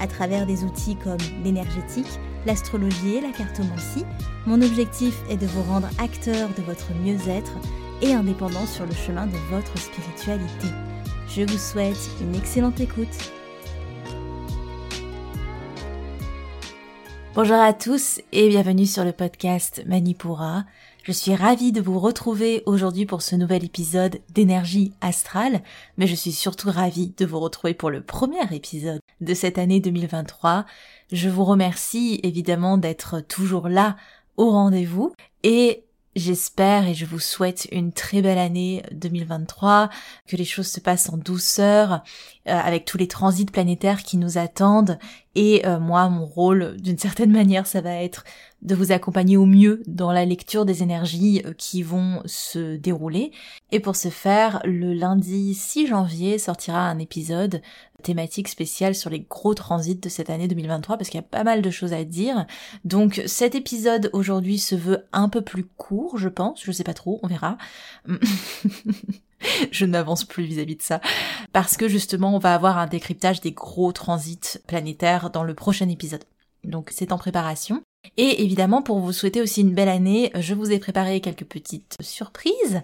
À travers des outils comme l'énergétique, l'astrologie et la cartomancie, mon objectif est de vous rendre acteur de votre mieux-être et indépendant sur le chemin de votre spiritualité. Je vous souhaite une excellente écoute. Bonjour à tous et bienvenue sur le podcast Manipura. Je suis ravie de vous retrouver aujourd'hui pour ce nouvel épisode d'énergie astrale, mais je suis surtout ravie de vous retrouver pour le premier épisode de cette année 2023. Je vous remercie évidemment d'être toujours là au rendez-vous et J'espère et je vous souhaite une très belle année 2023, que les choses se passent en douceur, euh, avec tous les transits planétaires qui nous attendent. Et euh, moi, mon rôle, d'une certaine manière, ça va être de vous accompagner au mieux dans la lecture des énergies euh, qui vont se dérouler. Et pour ce faire, le lundi 6 janvier sortira un épisode thématique spéciale sur les gros transits de cette année 2023 parce qu'il y a pas mal de choses à dire. Donc cet épisode aujourd'hui se veut un peu plus court, je pense, je sais pas trop, on verra. je n'avance plus vis-à-vis de ça. Parce que justement, on va avoir un décryptage des gros transits planétaires dans le prochain épisode. Donc c'est en préparation. Et évidemment, pour vous souhaiter aussi une belle année, je vous ai préparé quelques petites surprises.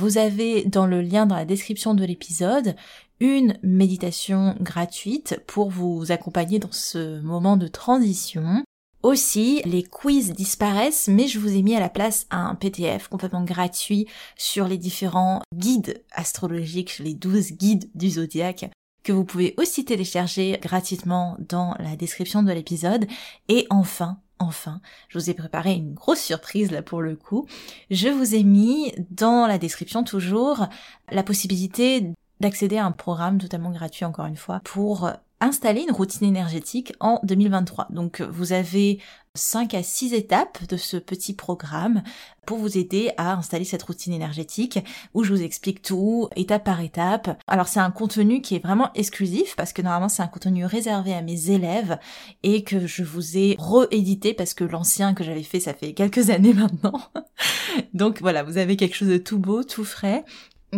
Vous avez dans le lien dans la description de l'épisode une méditation gratuite pour vous accompagner dans ce moment de transition. Aussi, les quiz disparaissent, mais je vous ai mis à la place un PDF complètement gratuit sur les différents guides astrologiques, les 12 guides du zodiaque que vous pouvez aussi télécharger gratuitement dans la description de l'épisode. Et enfin, enfin, je vous ai préparé une grosse surprise là pour le coup. Je vous ai mis dans la description toujours la possibilité d'accéder à un programme totalement gratuit encore une fois pour installer une routine énergétique en 2023. Donc vous avez 5 à 6 étapes de ce petit programme pour vous aider à installer cette routine énergétique où je vous explique tout étape par étape. Alors c'est un contenu qui est vraiment exclusif parce que normalement c'est un contenu réservé à mes élèves et que je vous ai réédité parce que l'ancien que j'avais fait ça fait quelques années maintenant. Donc voilà, vous avez quelque chose de tout beau, tout frais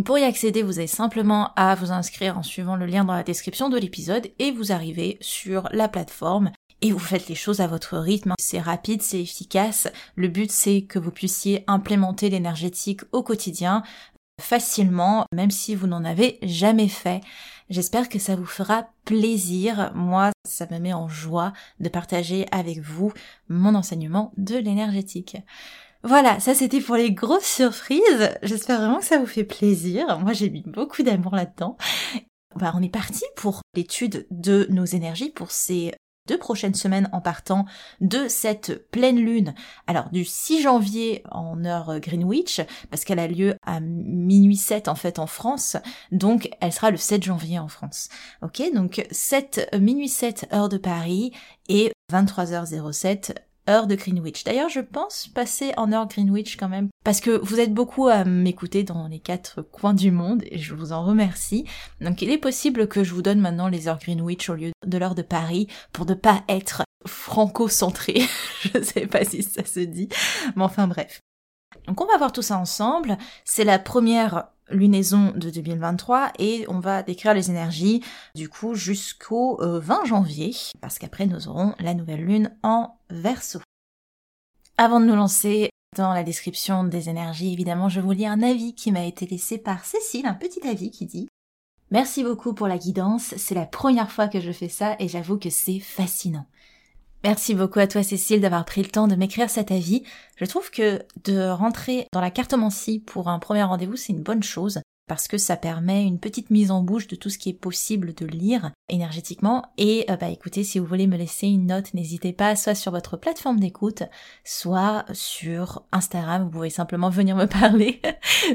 pour y accéder, vous avez simplement à vous inscrire en suivant le lien dans la description de l'épisode et vous arrivez sur la plateforme et vous faites les choses à votre rythme. C'est rapide, c'est efficace. Le but c'est que vous puissiez implémenter l'énergétique au quotidien facilement, même si vous n'en avez jamais fait. J'espère que ça vous fera plaisir. Moi, ça me met en joie de partager avec vous mon enseignement de l'énergétique. Voilà, ça c'était pour les grosses surprises. J'espère vraiment que ça vous fait plaisir. Moi j'ai mis beaucoup d'amour là-dedans. Bah, on est parti pour l'étude de nos énergies pour ces deux prochaines semaines en partant de cette pleine lune. Alors du 6 janvier en heure Greenwich, parce qu'elle a lieu à minuit 7 en fait en France, donc elle sera le 7 janvier en France. Ok, donc 7 minuit 7 heure de Paris et 23h07 heure de Greenwich. D'ailleurs, je pense passer en heure Greenwich quand même, parce que vous êtes beaucoup à m'écouter dans les quatre coins du monde, et je vous en remercie. Donc il est possible que je vous donne maintenant les heures Greenwich au lieu de l'heure de Paris, pour ne pas être franco-centré. je sais pas si ça se dit, mais enfin bref. Donc on va voir tout ça ensemble. C'est la première lunaison de 2023 et on va décrire les énergies du coup jusqu'au 20 euh, janvier parce qu'après nous aurons la nouvelle lune en verso. Avant de nous lancer dans la description des énergies, évidemment, je vous lis un avis qui m'a été laissé par Cécile, un petit avis qui dit Merci beaucoup pour la guidance, c'est la première fois que je fais ça et j'avoue que c'est fascinant. Merci beaucoup à toi Cécile d'avoir pris le temps de m'écrire cet avis. Je trouve que de rentrer dans la cartomancie pour un premier rendez-vous, c'est une bonne chose parce que ça permet une petite mise en bouche de tout ce qui est possible de lire énergétiquement. Et euh, bah écoutez, si vous voulez me laisser une note, n'hésitez pas, soit sur votre plateforme d'écoute, soit sur Instagram, vous pouvez simplement venir me parler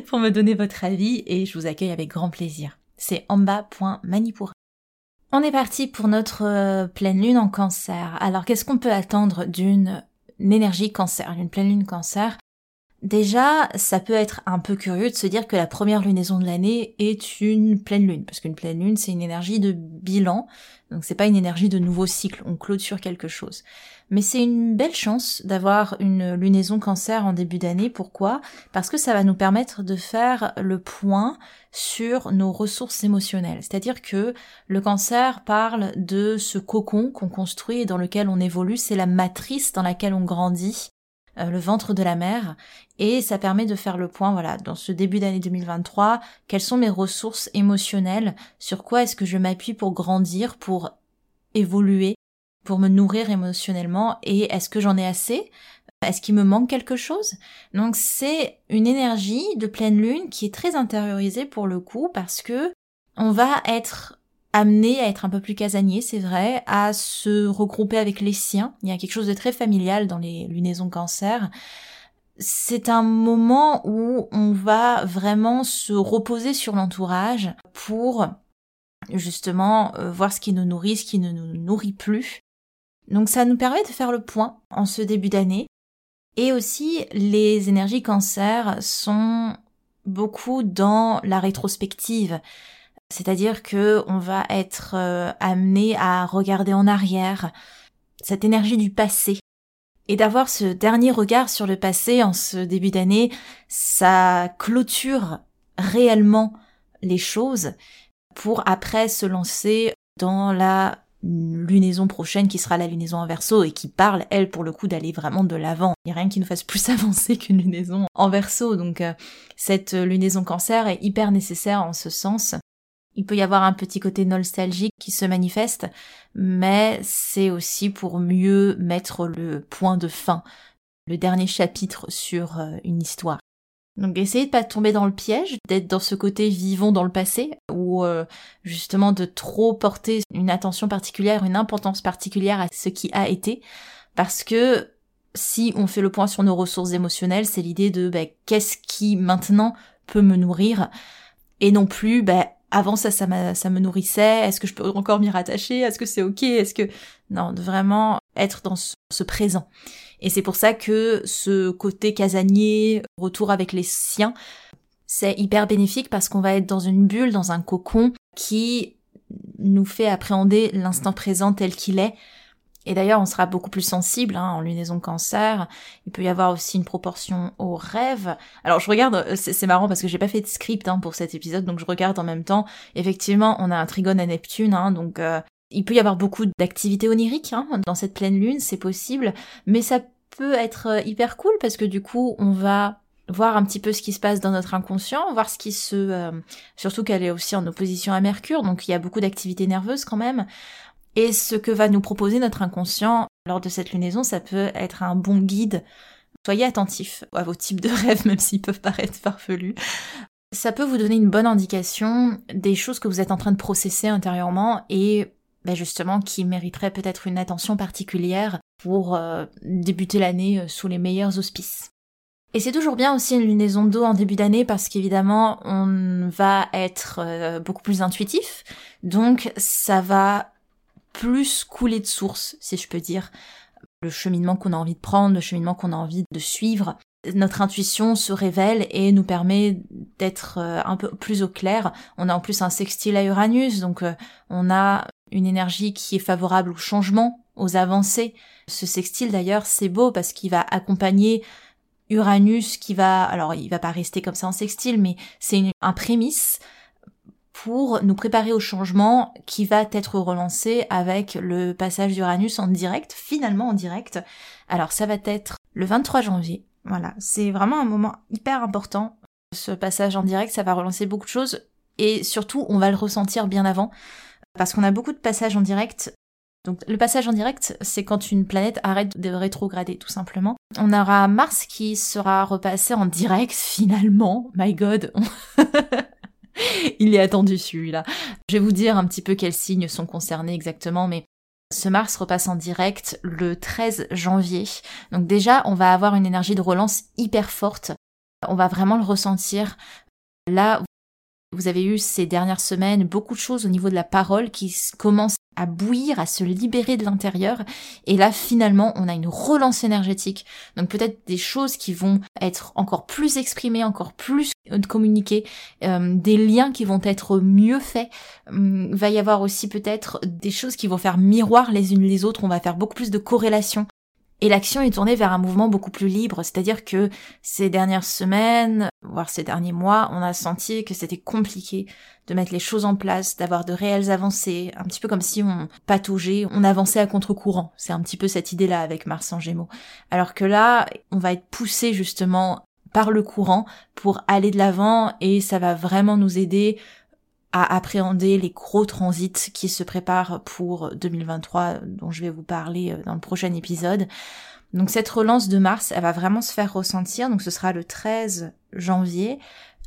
pour me donner votre avis et je vous accueille avec grand plaisir. C'est amba.manipura. On est parti pour notre euh, pleine lune en cancer. Alors qu'est-ce qu'on peut attendre d'une énergie cancer, d'une pleine lune cancer? Déjà, ça peut être un peu curieux de se dire que la première lunaison de l'année est une pleine lune, parce qu'une pleine lune, c'est une énergie de bilan, donc c'est pas une énergie de nouveau cycle, on clôture quelque chose. Mais c'est une belle chance d'avoir une lunaison cancer en début d'année. Pourquoi? Parce que ça va nous permettre de faire le point sur nos ressources émotionnelles. C'est-à-dire que le cancer parle de ce cocon qu'on construit et dans lequel on évolue, c'est la matrice dans laquelle on grandit euh, le ventre de la mère. Et ça permet de faire le point voilà dans ce début d'année 2023 quelles sont mes ressources émotionnelles? Sur quoi est-ce que je m'appuie pour grandir pour évoluer? Pour me nourrir émotionnellement et est-ce que j'en ai assez? Est-ce qu'il me manque quelque chose? Donc c'est une énergie de pleine lune qui est très intériorisée pour le coup parce que on va être amené à être un peu plus casanier, c'est vrai, à se regrouper avec les siens. Il y a quelque chose de très familial dans les lunaisons cancer. C'est un moment où on va vraiment se reposer sur l'entourage pour justement euh, voir ce qui nous nourrit, ce qui ne nous nourrit plus. Donc ça nous permet de faire le point en ce début d'année. Et aussi, les énergies cancer sont beaucoup dans la rétrospective. C'est-à-dire que on va être euh, amené à regarder en arrière cette énergie du passé. Et d'avoir ce dernier regard sur le passé en ce début d'année, ça clôture réellement les choses pour après se lancer dans la lunaison prochaine qui sera la lunaison en verso et qui parle, elle, pour le coup, d'aller vraiment de l'avant. Il n'y a rien qui nous fasse plus avancer qu'une lunaison en verso. Donc, euh, cette lunaison cancer est hyper nécessaire en ce sens. Il peut y avoir un petit côté nostalgique qui se manifeste, mais c'est aussi pour mieux mettre le point de fin, le dernier chapitre sur euh, une histoire. Donc essayez de pas tomber dans le piège, d'être dans ce côté vivant dans le passé, ou euh, justement de trop porter une attention particulière, une importance particulière à ce qui a été, parce que si on fait le point sur nos ressources émotionnelles, c'est l'idée de bah, qu'est-ce qui maintenant peut me nourrir, et non plus bah, avant ça, ça, ça me nourrissait, est-ce que je peux encore m'y rattacher, est-ce que c'est ok, est-ce que... Non, de vraiment être dans ce, présent. Et c'est pour ça que ce côté casanier, retour avec les siens, c'est hyper bénéfique parce qu'on va être dans une bulle, dans un cocon qui nous fait appréhender l'instant présent tel qu'il est, et d'ailleurs, on sera beaucoup plus sensible hein, en lunaison cancer. Il peut y avoir aussi une proportion au rêve. Alors, je regarde, euh, c'est marrant parce que j'ai pas fait de script hein, pour cet épisode, donc je regarde en même temps. Effectivement, on a un trigone à Neptune, hein, donc euh, il peut y avoir beaucoup d'activités oniriques hein, dans cette pleine lune, c'est possible, mais ça peut être euh, hyper cool parce que du coup, on va voir un petit peu ce qui se passe dans notre inconscient, voir ce qui se... surtout qu'elle est aussi en opposition à Mercure, donc il y a beaucoup d'activités nerveuses quand même. Et ce que va nous proposer notre inconscient lors de cette lunaison, ça peut être un bon guide. Soyez attentifs à vos types de rêves, même s'ils peuvent paraître farfelus. Ça peut vous donner une bonne indication des choses que vous êtes en train de processer intérieurement et ben justement qui mériteraient peut-être une attention particulière pour euh, débuter l'année euh, sous les meilleurs auspices. Et c'est toujours bien aussi une lunaison d'eau en début d'année parce qu'évidemment on va être euh, beaucoup plus intuitif, donc ça va plus couler de source, si je peux dire. Le cheminement qu'on a envie de prendre, le cheminement qu'on a envie de suivre. Notre intuition se révèle et nous permet d'être un peu plus au clair. On a en plus un sextile à Uranus, donc on a une énergie qui est favorable au changement, aux avancées. Ce sextile d'ailleurs, c'est beau parce qu'il va accompagner Uranus qui va, alors il va pas rester comme ça en sextile, mais c'est un prémisse pour nous préparer au changement qui va être relancé avec le passage d'Uranus en direct, finalement en direct. Alors ça va être le 23 janvier. Voilà, c'est vraiment un moment hyper important. Ce passage en direct, ça va relancer beaucoup de choses et surtout on va le ressentir bien avant parce qu'on a beaucoup de passages en direct. Donc le passage en direct, c'est quand une planète arrête de rétrograder tout simplement. On aura Mars qui sera repassé en direct finalement. My god. Il est attendu celui-là. Je vais vous dire un petit peu quels signes sont concernés exactement, mais ce Mars repasse en direct le 13 janvier. Donc déjà, on va avoir une énergie de relance hyper forte. On va vraiment le ressentir. Là, Vous avez eu ces dernières semaines beaucoup de choses au niveau de la parole qui commencent à bouillir, à se libérer de l'intérieur. Et là, finalement, on a une relance énergétique. Donc peut-être des choses qui vont être encore plus exprimées, encore plus communiquées, euh, des liens qui vont être mieux faits. Hum, va y avoir aussi peut-être des choses qui vont faire miroir les unes les autres. On va faire beaucoup plus de corrélations et l'action est tournée vers un mouvement beaucoup plus libre, c'est-à-dire que ces dernières semaines, voire ces derniers mois, on a senti que c'était compliqué de mettre les choses en place, d'avoir de réelles avancées, un petit peu comme si on pataugeait, on avançait à contre-courant. C'est un petit peu cette idée-là avec Mars en Gémeaux. Alors que là, on va être poussé justement par le courant pour aller de l'avant et ça va vraiment nous aider à appréhender les gros transits qui se préparent pour 2023, dont je vais vous parler euh, dans le prochain épisode. Donc cette relance de Mars, elle va vraiment se faire ressentir, donc ce sera le 13 janvier,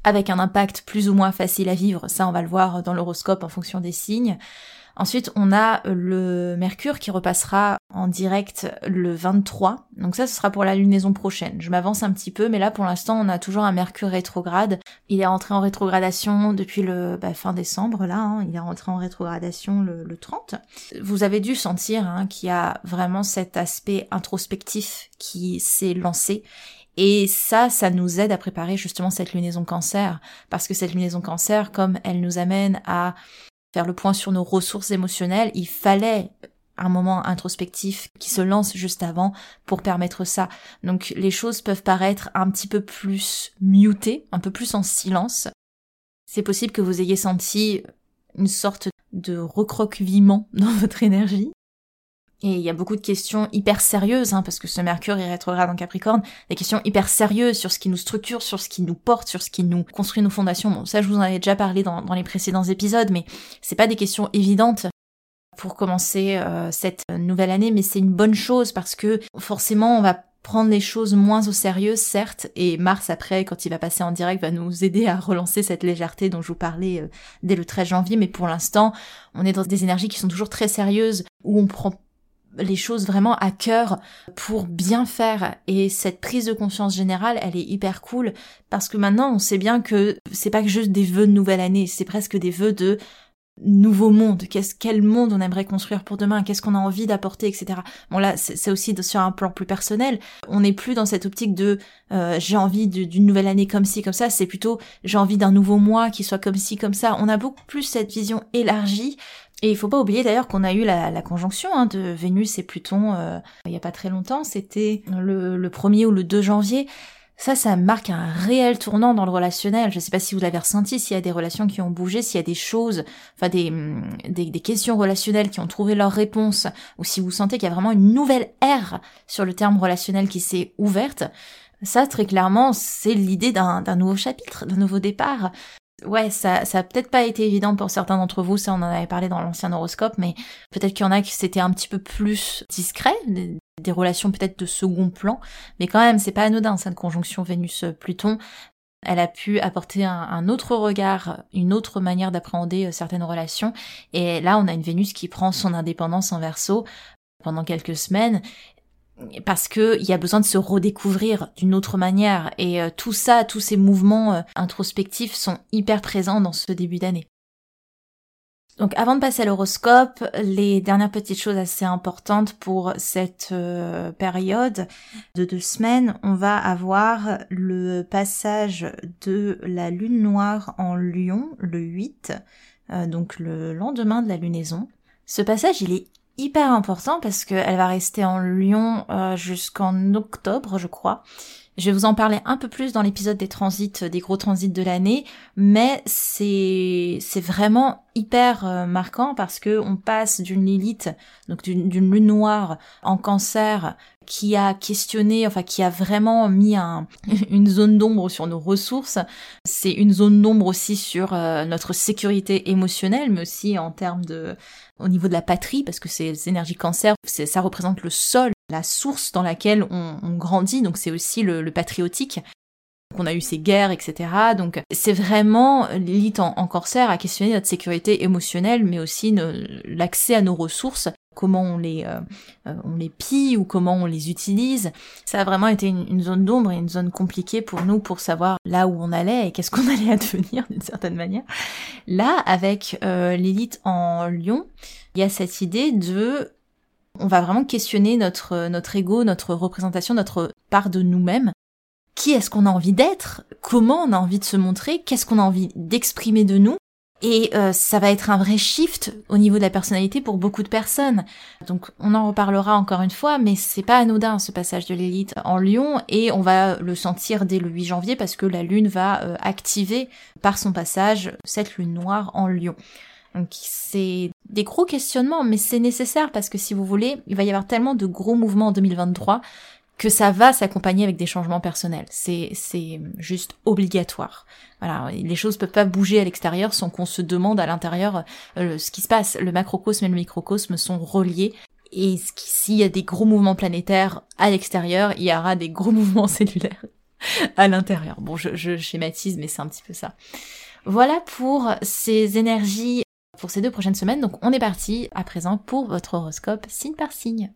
avec un impact plus ou moins facile à vivre, ça on va le voir dans l'horoscope en fonction des signes. Ensuite, on a le Mercure qui repassera en direct le 23. Donc ça, ce sera pour la lunaison prochaine. Je m'avance un petit peu, mais là, pour l'instant, on a toujours un Mercure rétrograde. Il est rentré en rétrogradation depuis le bah, fin décembre, là. Hein. Il est rentré en rétrogradation le, 30. Vous avez dû sentir hein, qu'il y a vraiment cet aspect introspectif qui s'est lancé et ça, ça nous aide à préparer justement cette lunaison cancer, parce que cette lunaison cancer, comme elle nous amène à faire le point sur nos ressources émotionnelles, il fallait un moment introspectif qui se lance juste avant pour permettre ça. Donc les choses peuvent paraître un petit peu plus mutées, un peu plus en silence. C'est possible que vous ayez senti une sorte de recroquevillement dans votre énergie. Et il y a beaucoup de questions hyper sérieuses, hein, parce que ce Mercure est rétrograde en Capricorne, des questions hyper sérieuses sur ce qui nous structure, sur ce qui nous porte, sur ce qui nous construit nos fondations. Bon, ça je vous en avais déjà parlé dans, les précédents épisodes, mais c'est pas des questions évidentes pour commencer euh, cette nouvelle année, mais c'est une bonne chose parce que forcément on va prendre les choses moins au sérieux, certes, et Mars après, quand il va passer en direct, va nous aider à relancer cette légèreté dont je vous parlais euh, dès le 13 janvier, mais pour l'instant, on est dans des énergies qui sont toujours très sérieuses, où on prend les choses vraiment à cœur pour bien faire. Et cette prise de conscience générale elle est hyper cool parce que maintenant on sait bien que c'est pas que juste des vœux de nouvelle année c'est presque des vœux de nouveau monde. Qu'est-ce quel monde on aimerait construire pour demain? Qu'est-ce qu'on a envie d'apporter etc bon là c'est aussi sur un plan plus personnel. On n'est plus dans cette optique de euh, j'ai envie d'une nouvelle année comme ci comme ça. C'est plutôt j'ai envie d'un nouveau mois qui soit comme ci comme ça. On a beaucoup plus cette vision élargie et il faut pas oublier d'ailleurs qu'on a eu la, conjonction hein, de Vénus et Pluton euh, il y a pas très longtemps, c'était le, le 1er ou le 2 janvier. Ça, ça marque un réel tournant dans le relationnel. Je sais pas si vous l'avez ressenti, s'il y a des relations qui ont bougé, s'il y a des choses, enfin des, des, des, questions relationnelles qui ont trouvé leur réponse, ou si vous sentez qu'il y a vraiment une nouvelle ère sur le terme relationnel qui s'est ouverte. Ça, très clairement, c'est l'idée d'un nouveau chapitre, d'un nouveau départ ouais, ça, ça a peut-être pas été évident pour certains d'entre vous, ça on en avait parlé dans l'ancien horoscope, mais peut-être qu'il y en a qui c'était un petit peu plus discret, des, relations peut-être de second plan, mais quand même c'est pas anodin cette conjonction Vénus-Pluton. Elle a pu apporter un, autre regard, une autre manière d'appréhender euh, certaines relations. Et là, on a une Vénus qui prend son indépendance en verso pendant quelques semaines parce que il y a besoin de se redécouvrir d'une autre manière et euh, tout ça, tous ces mouvements euh, introspectifs sont hyper présents dans ce début d'année. Donc avant de passer à l'horoscope, les dernières petites choses assez importantes pour cette euh, période de deux semaines, on va avoir le passage de la lune noire en lion le 8, donc le lendemain de la lunaison. Ce passage, il est hyper important parce qu'elle va rester en Lyon euh, jusqu'en octobre, je crois. Je vais vous en parler un peu plus dans l'épisode des transits, des gros transits de l'année, mais c'est c'est vraiment hyper euh, marquant parce que on passe d'une Lilith, donc d'une lune noire en Cancer, qui a questionné, enfin qui a vraiment mis un, une zone d'ombre sur nos ressources. C'est une zone d'ombre aussi sur euh, notre sécurité émotionnelle, mais aussi en termes de au niveau de la patrie, parce que ces énergies cancer, ça représente le sol, la source dans laquelle on, grandit, donc c'est aussi le, patriotique. qu'on a eu ces guerres, etc. Donc c'est vraiment l'élite en, cancer à questionner notre sécurité émotionnelle, mais aussi l'accès à nos ressources comment on les, euh, euh, on les pille ou comment on les utilise. Ça a vraiment été une, zone d'ombre et une zone compliquée pour nous pour savoir là où on allait et qu'est-ce qu'on allait advenir d'une certaine manière. Là, avec euh, l'élite en Lyon, il y a cette idée de on va vraiment questionner notre notre ego, notre représentation, notre part de nous-mêmes. Qui est-ce qu'on a envie d'être? Comment on a envie de se montrer? Qu'est-ce qu'on a envie d'exprimer de nous? Et euh, ça va être un vrai shift au niveau de la personnalité pour beaucoup de personnes. Donc on en reparlera encore une fois, mais c'est pas anodin ce passage de l'élite en Lyon et on va le sentir dès le 8 janvier parce que la lune va euh, activer par son passage cette lune noire en Lyon. Donc c'est des gros questionnements, mais c'est nécessaire parce que si vous voulez, il va y avoir tellement de gros mouvements en 2023 que ça va s'accompagner avec des changements personnels. C'est c'est juste obligatoire. Voilà, les choses peuvent pas bouger à l'extérieur sans qu'on se demande à l'intérieur euh, ce qui se passe. Le macrocosme et le microcosme sont reliés. Et s'il y a des gros mouvements planétaires à l'extérieur, il y aura des gros mouvements cellulaires à l'intérieur. Bon, je, je schématise, mais c'est un petit peu ça. Voilà pour ces énergies pour ces deux prochaines semaines. Donc on est parti à présent pour votre horoscope signe par signe.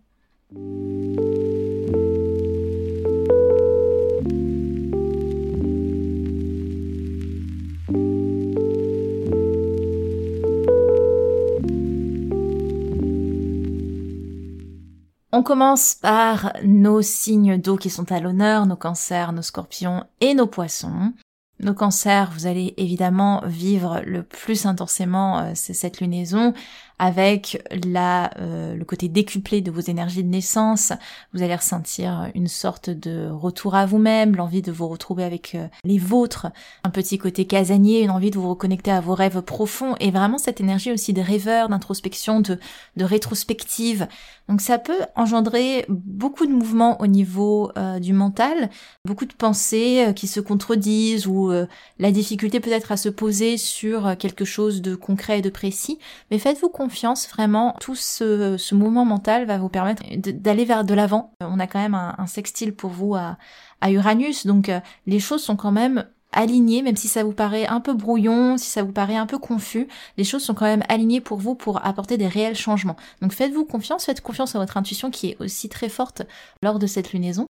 On commence par nos signes d'eau qui sont à l'honneur, nos cancers, nos scorpions et nos poissons. Nos cancers, vous allez évidemment vivre le plus intensément euh, cette lunaison avec la, euh, le côté décuplé de vos énergies de naissance. Vous allez ressentir une sorte de retour à vous-même, l'envie de vous retrouver avec euh, les vôtres, un petit côté casanier, une envie de vous reconnecter à vos rêves profonds et vraiment cette énergie aussi de rêveur, d'introspection, de, de rétrospective. Donc ça peut engendrer beaucoup de mouvements au niveau euh, du mental, beaucoup de pensées qui se contredisent ou la difficulté peut-être à se poser sur quelque chose de concret et de précis. Mais faites-vous confiance, vraiment, tout ce, mouvement mental va vous permettre d'aller vers de l'avant. On a quand même un, sextile pour vous à, à Uranus, donc euh, les choses sont quand même alignées, même si ça vous paraît un peu brouillon, si ça vous paraît un peu confus, les choses sont quand même alignées pour vous pour apporter des réels changements. Donc faites-vous confiance, faites confiance à votre intuition qui est aussi très forte lors de cette lunaison.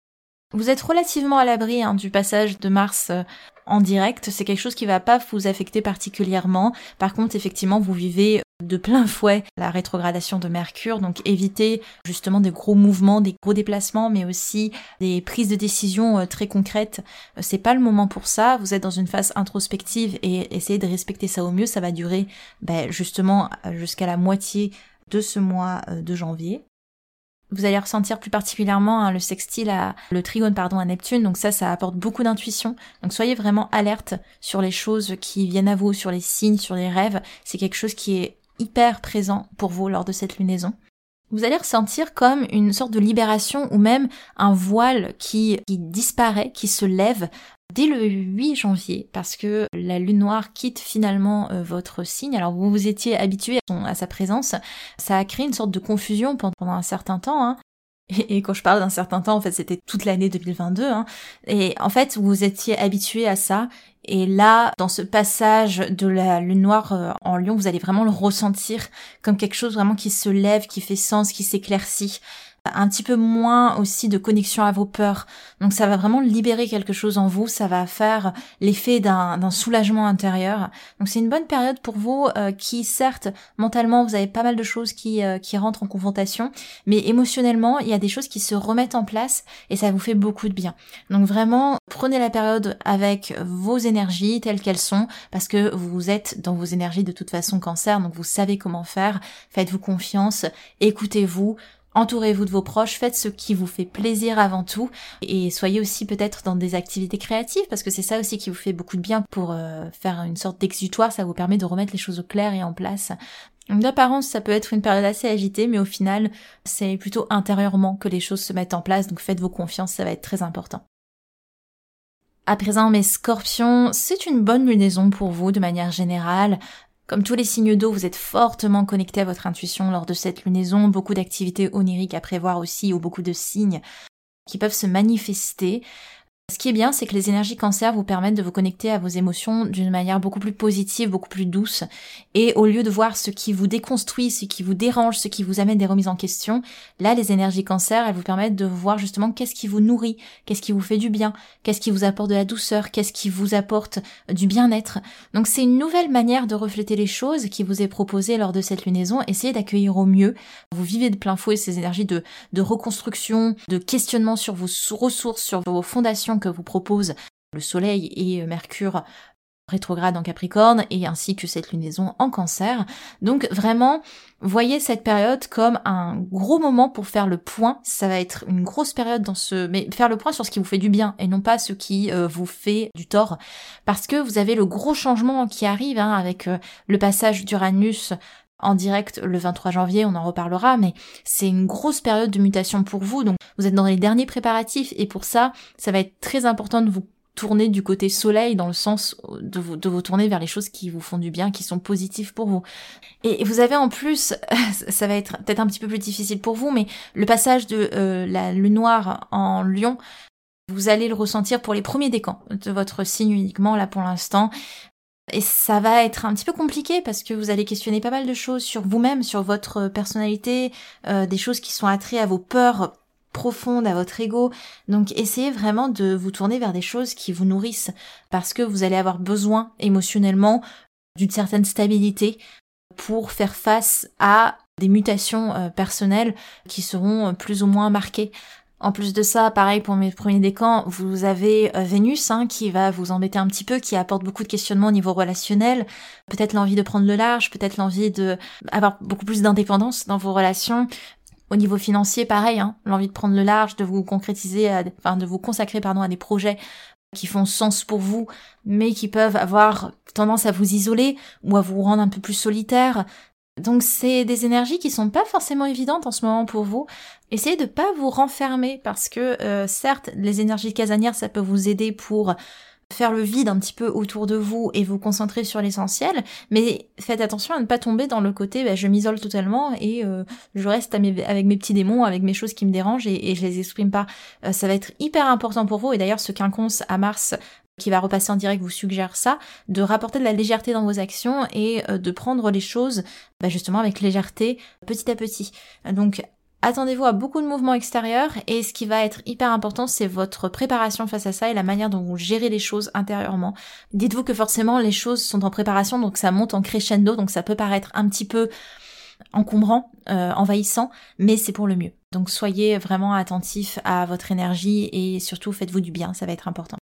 Vous êtes relativement à l'abri hein, du passage de Mars euh, en direct, c'est quelque chose qui va pas vous affecter particulièrement. Par contre, effectivement, vous vivez de plein fouet la rétrogradation de Mercure, donc évitez justement des gros mouvements, des gros déplacements, mais aussi des prises de décision euh, très concrètes. Euh, c'est pas le moment pour ça. Vous êtes dans une phase introspective et essayez de respecter ça au mieux. Ça va durer ben, justement jusqu'à la moitié de ce mois de janvier. Vous allez ressentir plus particulièrement hein, le sextile à le trigone pardon à Neptune, donc ça ça apporte beaucoup d'intuition. Donc soyez vraiment alerte sur les choses qui viennent à vous, sur les signes, sur les rêves. C'est quelque chose qui est hyper présent pour vous lors de cette lunaison. Vous allez ressentir comme une sorte de libération ou même un voile qui, disparaît, qui se lève dès le 8 janvier parce que la lune noire quitte finalement euh, votre signe. Alors vous vous étiez habitué à, sa présence, ça a créé une sorte de confusion pendant, un certain temps. Hein. Et, quand je parle d'un certain temps, en fait, c'était toute l'année 2022. Hein. Et en fait, vous étiez habitué à ça. Et là, dans ce passage de la lune noire euh, en Lyon, vous allez vraiment le ressentir comme quelque chose vraiment qui se lève, qui fait sens, qui s'éclaircit un petit peu moins aussi de connexion à vos peurs. Donc ça va vraiment libérer quelque chose en vous, ça va faire l'effet d'un soulagement intérieur. Donc c'est une bonne période pour vous euh, qui certes mentalement vous avez pas mal de choses qui, euh, qui rentrent en confrontation, mais émotionnellement il y a des choses qui se remettent en place et ça vous fait beaucoup de bien. Donc vraiment prenez la période avec vos énergies telles qu'elles sont parce que vous êtes dans vos énergies de toute façon cancer, donc vous savez comment faire, faites-vous confiance, écoutez-vous, Entourez-vous de vos proches, faites ce qui vous fait plaisir avant tout et soyez aussi peut-être dans des activités créatives parce que c'est ça aussi qui vous fait beaucoup de bien pour euh, faire une sorte d'exutoire, ça vous permet de remettre les choses au clair et en place. D'apparence, ça peut être une période assez agitée, mais au final, c'est plutôt intérieurement que les choses se mettent en place, donc faites-vous confiance, ça va être très important. À présent, mes scorpions, c'est une bonne lunaison pour vous de manière générale. Comme tous les signes d'eau, vous êtes fortement connecté à votre intuition lors de cette lunaison, beaucoup d'activités oniriques à prévoir aussi ou beaucoup de signes qui peuvent se manifester. Ce qui est bien, c'est que les énergies cancer vous permettent de vous connecter à vos émotions d'une manière beaucoup plus positive, beaucoup plus douce. Et au lieu de voir ce qui vous déconstruit, ce qui vous dérange, ce qui vous amène des remises en question, là, les énergies cancer, elles vous permettent de voir justement qu'est-ce qui vous nourrit, qu'est-ce qui vous fait du bien, qu'est-ce qui vous apporte de la douceur, qu'est-ce qui vous apporte du bien-être. Donc c'est une nouvelle manière de refléter les choses qui vous est proposée lors de cette lunaison. Essayez d'accueillir au mieux. Vous vivez de plein fouet ces énergies de, de reconstruction, de questionnement sur vos ressources, sur vos fondations que vous propose le Soleil et Mercure rétrograde en Capricorne et ainsi que cette lunaison en Cancer. Donc vraiment, voyez cette période comme un gros moment pour faire le point. Ça va être une grosse période dans ce, mais faire le point sur ce qui vous fait du bien et non pas ce qui euh, vous fait du tort, parce que vous avez le gros changement qui arrive hein, avec euh, le passage d'Uranus en direct le 23 janvier, on en reparlera, mais c'est une grosse période de mutation pour vous, donc vous êtes dans les derniers préparatifs, et pour ça, ça va être très important de vous tourner du côté soleil dans le sens de vous, de vous tourner vers les choses qui vous font du bien, qui sont positives pour vous. Et vous avez en plus, ça va être peut-être un petit peu plus difficile pour vous, mais le passage de euh, la lune noire en lion, vous allez le ressentir pour les premiers décans de votre signe uniquement là pour l'instant. Et ça va être un petit peu compliqué parce que vous allez questionner pas mal de choses sur vous-même, sur votre personnalité, euh, des choses qui sont attrées à vos peurs profondes, à votre ego. Donc essayez vraiment de vous tourner vers des choses qui vous nourrissent parce que vous allez avoir besoin émotionnellement d'une certaine stabilité pour faire face à des mutations euh, personnelles qui seront plus ou moins marquées. En plus de ça, pareil pour mes premiers décans, vous avez euh, Vénus hein, qui va vous embêter un petit peu, qui apporte beaucoup de questionnements au niveau relationnel, peut-être l'envie de prendre le large, peut-être l'envie de avoir beaucoup plus d'indépendance dans vos relations. Au niveau financier, pareil, hein, l'envie de prendre le large, de vous concrétiser, enfin de vous consacrer pardon à des projets qui font sens pour vous, mais qui peuvent avoir tendance à vous isoler ou à vous rendre un peu plus solitaire. Donc c'est des énergies qui sont pas forcément évidentes en ce moment pour vous. Essayez de pas vous renfermer parce que euh, certes les énergies casanières ça peut vous aider pour faire le vide un petit peu autour de vous et vous concentrer sur l'essentiel, mais faites attention à ne pas tomber dans le côté bah, je m'isole totalement et euh, je reste avec mes petits démons, avec mes choses qui me dérangent et, et je les exprime pas. Euh, ça va être hyper important pour vous et d'ailleurs ce quinconce à Mars qui va repasser en direct vous suggère ça, de rapporter de la légèreté dans vos actions et euh, de prendre les choses bah, justement avec légèreté petit à petit. Donc attendez-vous à beaucoup de mouvements extérieurs et ce qui va être hyper important c'est votre préparation face à ça et la manière dont vous gérez les choses intérieurement. Dites-vous que forcément les choses sont en préparation donc ça monte en crescendo donc ça peut paraître un petit peu encombrant, euh, envahissant, mais c'est pour le mieux. Donc soyez vraiment attentifs à votre énergie et surtout faites-vous du bien, ça va être important.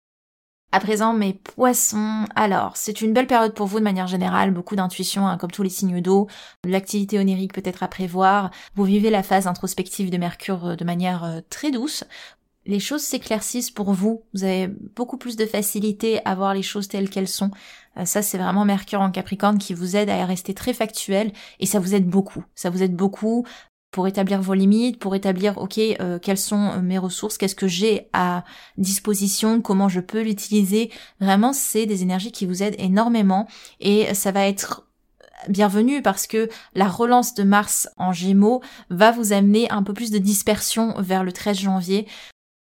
À présent, mes poissons. Alors, c'est une belle période pour vous de manière générale, beaucoup d'intuition, hein, comme tous les signes d'eau, l'activité onirique peut-être à prévoir. Vous vivez la phase introspective de Mercure euh, de manière euh, très douce. Les choses s'éclaircissent pour vous. Vous avez beaucoup plus de facilité à voir les choses telles qu'elles sont. Euh, ça, c'est vraiment Mercure en Capricorne qui vous aide à rester très factuel et ça vous aide beaucoup. Ça vous aide beaucoup pour établir vos limites, pour établir, ok, euh, quelles sont euh, mes ressources, qu'est-ce que j'ai à disposition, comment je peux l'utiliser. Vraiment, c'est des énergies qui vous aident énormément et ça va être bienvenue parce que la relance de Mars en Gémeaux va vous amener un peu plus de dispersion vers le 13 janvier.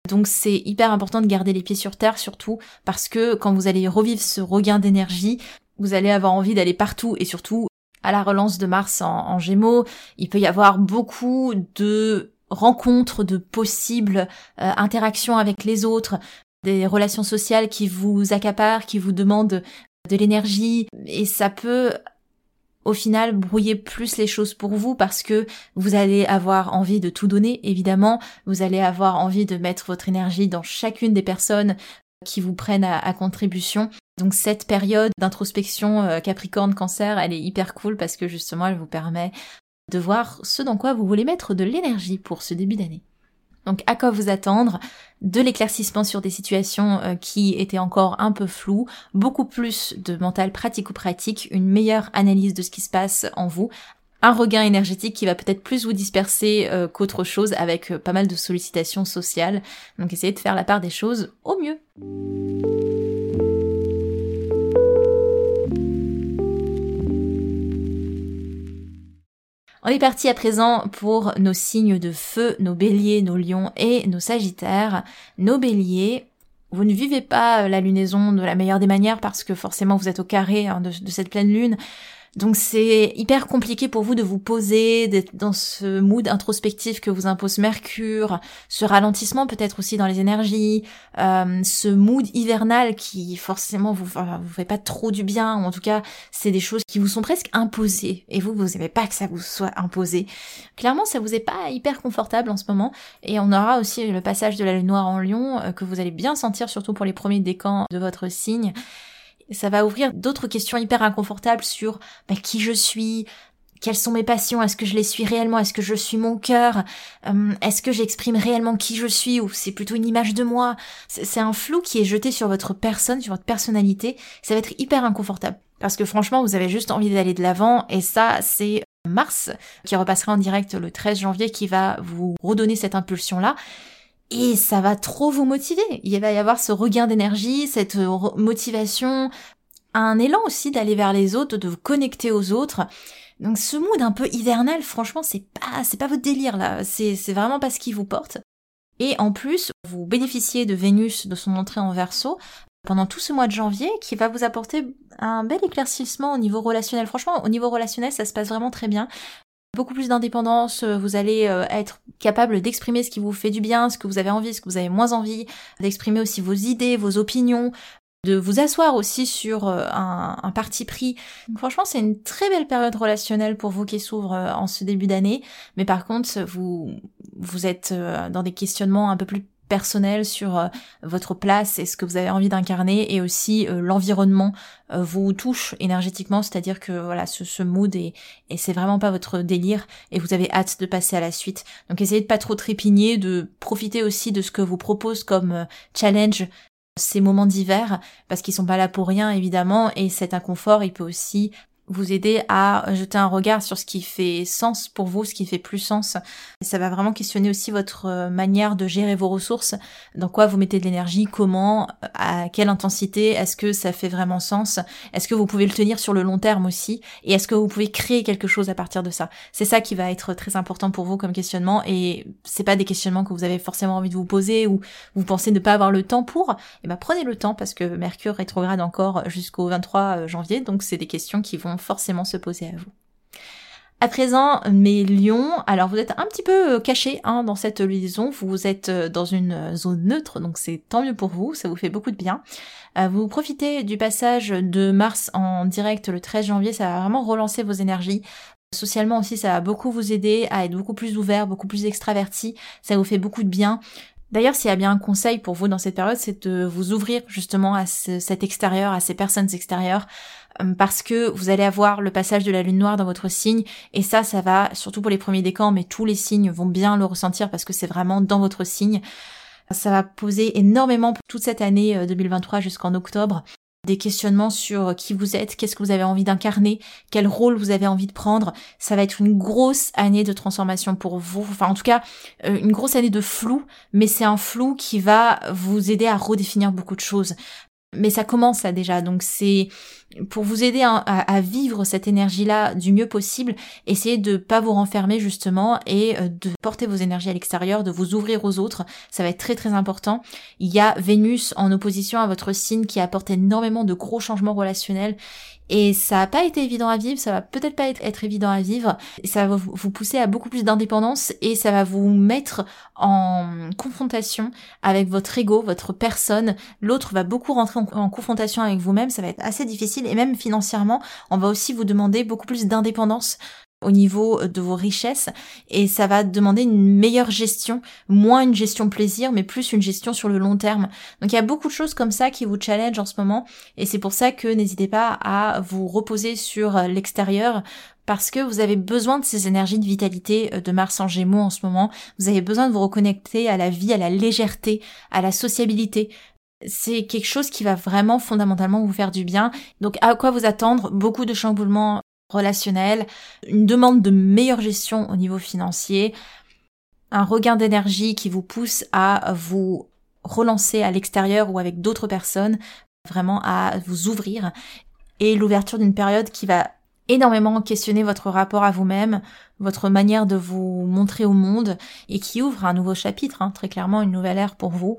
Donc c'est hyper important de garder les pieds sur terre surtout parce que quand vous allez revivre ce regain d'énergie, vous allez avoir envie d'aller partout et surtout à la relance de Mars en, Gémeaux, il peut y avoir beaucoup de rencontres, de possibles euh, interactions avec les autres, des relations sociales qui vous accaparent, qui vous demandent de l'énergie, et ça peut au final brouiller plus les choses pour vous parce que vous allez avoir envie de tout donner, évidemment, vous allez avoir envie de mettre votre énergie dans chacune des personnes qui vous prennent à contribution donc cette période d'introspection euh, Capricorne Cancer, elle est hyper cool parce que justement elle vous permet de voir ce dans quoi vous voulez mettre de l'énergie pour ce début d'année. Donc à quoi vous attendre? De l'éclaircissement sur des situations euh, qui étaient encore un peu floues, beaucoup plus de mental pratico-pratique, une meilleure analyse de ce qui se passe en vous, un regain énergétique qui va peut-être plus vous disperser euh, qu'autre chose avec pas mal de sollicitations sociales. Donc essayez de faire la part des choses au mieux. On est parti à présent pour nos signes de feu, nos béliers, nos lions et nos sagittaires. Nos béliers, Vous ne vivez pas la lunaison de la meilleure des manières parce que forcément vous êtes au carré hein, de, cette pleine lune. Donc c'est hyper compliqué pour vous de vous poser, d'être dans ce mood introspectif que vous impose Mercure, ce ralentissement peut-être aussi dans les énergies, euh, ce mood hivernal qui forcément vous, fait pas trop du bien, ou en tout cas c'est des choses qui vous sont presque imposées, et vous, vous n'aimez pas que ça vous soit imposé. Clairement ça vous est pas hyper confortable en ce moment, et on aura aussi le passage de la lune noire en lion euh, que vous allez bien sentir surtout pour les premiers décans de votre signe ça va ouvrir d'autres questions hyper inconfortables sur bah, qui je suis, quelles sont mes passions Est-ce que je les suis réellement Est-ce que je suis mon cœur euh, Est-ce que j'exprime réellement qui je suis ou c'est plutôt une image de moi. C'est un flou qui est jeté sur votre personne, sur votre personnalité. Ça va être hyper inconfortable. Parce que franchement, vous avez juste envie d'aller de l'avant et ça, c'est Mars qui repassera en direct le 13 janvier qui va vous redonner cette impulsion-là et ça va trop vous motiver. Il va y avoir ce regain d'énergie, cette motivation, un élan aussi d'aller vers les autres, de vous connecter aux autres. Donc ce mood un peu hivernal, franchement, c'est pas, c'est pas votre délire là. C'est, c'est vraiment pas ce qui vous porte. Et en plus, vous bénéficiez de Vénus, de son entrée en verso, pendant tout ce mois de janvier, qui va vous apporter un bel éclaircissement au niveau relationnel. Franchement, au niveau relationnel, ça se passe vraiment très bien beaucoup plus d'indépendance, euh, vous allez euh, être capable d'exprimer ce qui vous fait du bien, ce que vous avez envie, ce que vous avez moins envie, d'exprimer aussi vos idées, vos opinions, de vous asseoir aussi sur euh, un, parti pris. franchement, c'est une très belle période relationnelle pour vous qui s'ouvre en ce début d'année, mais par contre, vous vous êtes dans des questionnements un peu plus personnel sur euh, votre place et ce que vous avez envie d'incarner et aussi euh, l'environnement euh, vous touche énergétiquement, c'est-à-dire que voilà ce, ce mood et, et c'est vraiment pas votre délire et vous avez hâte de passer à la suite. Donc essayez de pas trop trépigner, de profiter aussi de ce que vous propose comme challenge ces moments d'hiver parce qu'ils sont pas là pour rien évidemment et cet inconfort il peut aussi vous aider à jeter un regard sur ce qui fait sens pour vous, ce qui fait plus sens. ça va vraiment questionner aussi votre euh, manière de gérer vos ressources, dans quoi vous mettez de l'énergie, comment, à quelle intensité, est-ce que ça fait vraiment sens, est-ce que vous pouvez le tenir sur le long terme aussi, et est-ce que vous pouvez créer quelque chose à partir de ça? C'est ça qui va être très important pour vous comme questionnement, et c'est pas des questionnements que vous avez forcément envie de vous poser ou vous pensez ne pas avoir le temps pour, et eh ben prenez le temps parce que Mercure rétrograde encore jusqu'au 23 janvier, donc c'est des questions qui vont forcément se poser à vous. À présent, mes lions, alors vous êtes un petit peu euh, cachés hein, dans cette liaison, vous êtes euh, dans une euh, zone neutre, donc c'est tant mieux pour vous, ça vous fait beaucoup de bien. vous profitez du passage de Mars en direct le 13 janvier, ça va vraiment relancer vos énergies. Socialement aussi, ça va beaucoup vous aider à être beaucoup plus ouvert, beaucoup plus extraverti, ça vous fait beaucoup de bien. D'ailleurs, s'il y a bien un conseil pour vous dans cette période, c'est de vous ouvrir justement à cet extérieur, à ces personnes extérieures, parce que vous allez avoir le passage de la lune noire dans votre signe, et ça, ça va, surtout pour les premiers décans, mais tous les signes vont bien le ressentir parce que c'est vraiment dans votre signe. Ça va poser énormément pour toute cette année 2023 euh, jusqu'en octobre des questionnements sur qui vous êtes, qu'est-ce que vous avez envie d'incarner, quel rôle vous avez envie de prendre. Ça va être une grosse année de transformation pour vous. Enfin, en tout cas, euh, une grosse année de flou, mais c'est un flou qui va vous aider à redéfinir beaucoup de choses. Mais ça commence là déjà, donc c'est pour vous aider à, vivre cette énergie-là du mieux possible, essayez de pas vous renfermer justement et euh, de porter vos énergies à l'extérieur, de vous ouvrir aux autres, ça va être très très important. Il y a Vénus en opposition à votre signe qui apporte énormément de gros changements relationnels et ça n'a pas été évident à vivre, ça va peut-être pas être, évident à vivre, ça va vous pousser à beaucoup plus d'indépendance et ça va vous mettre en confrontation avec votre ego, votre personne. L'autre va beaucoup rentrer en confrontation avec vous-même, ça va être assez difficile. Et même financièrement, on va aussi vous demander beaucoup plus d'indépendance au niveau de vos richesses et ça va demander une meilleure gestion, moins une gestion plaisir mais plus une gestion sur le long terme. Donc il y a beaucoup de choses comme ça qui vous challenge en ce moment et c'est pour ça que n'hésitez pas à vous reposer sur l'extérieur parce que vous avez besoin de ces énergies de vitalité euh, de Mars en Gémeaux en ce moment. Vous avez besoin de vous reconnecter à la vie, à la légèreté, à la sociabilité, c'est quelque chose qui va vraiment fondamentalement vous faire du bien. Donc à quoi vous attendre? Beaucoup de chamboulements relationnel, une demande de meilleure gestion au niveau financier, un regain d'énergie qui vous pousse à vous relancer à l'extérieur ou avec d'autres personnes, vraiment à vous ouvrir, et l'ouverture d'une période qui va énormément questionner votre rapport à vous-même, votre manière de vous montrer au monde, et qui ouvre un nouveau chapitre, hein, très clairement une nouvelle ère pour vous,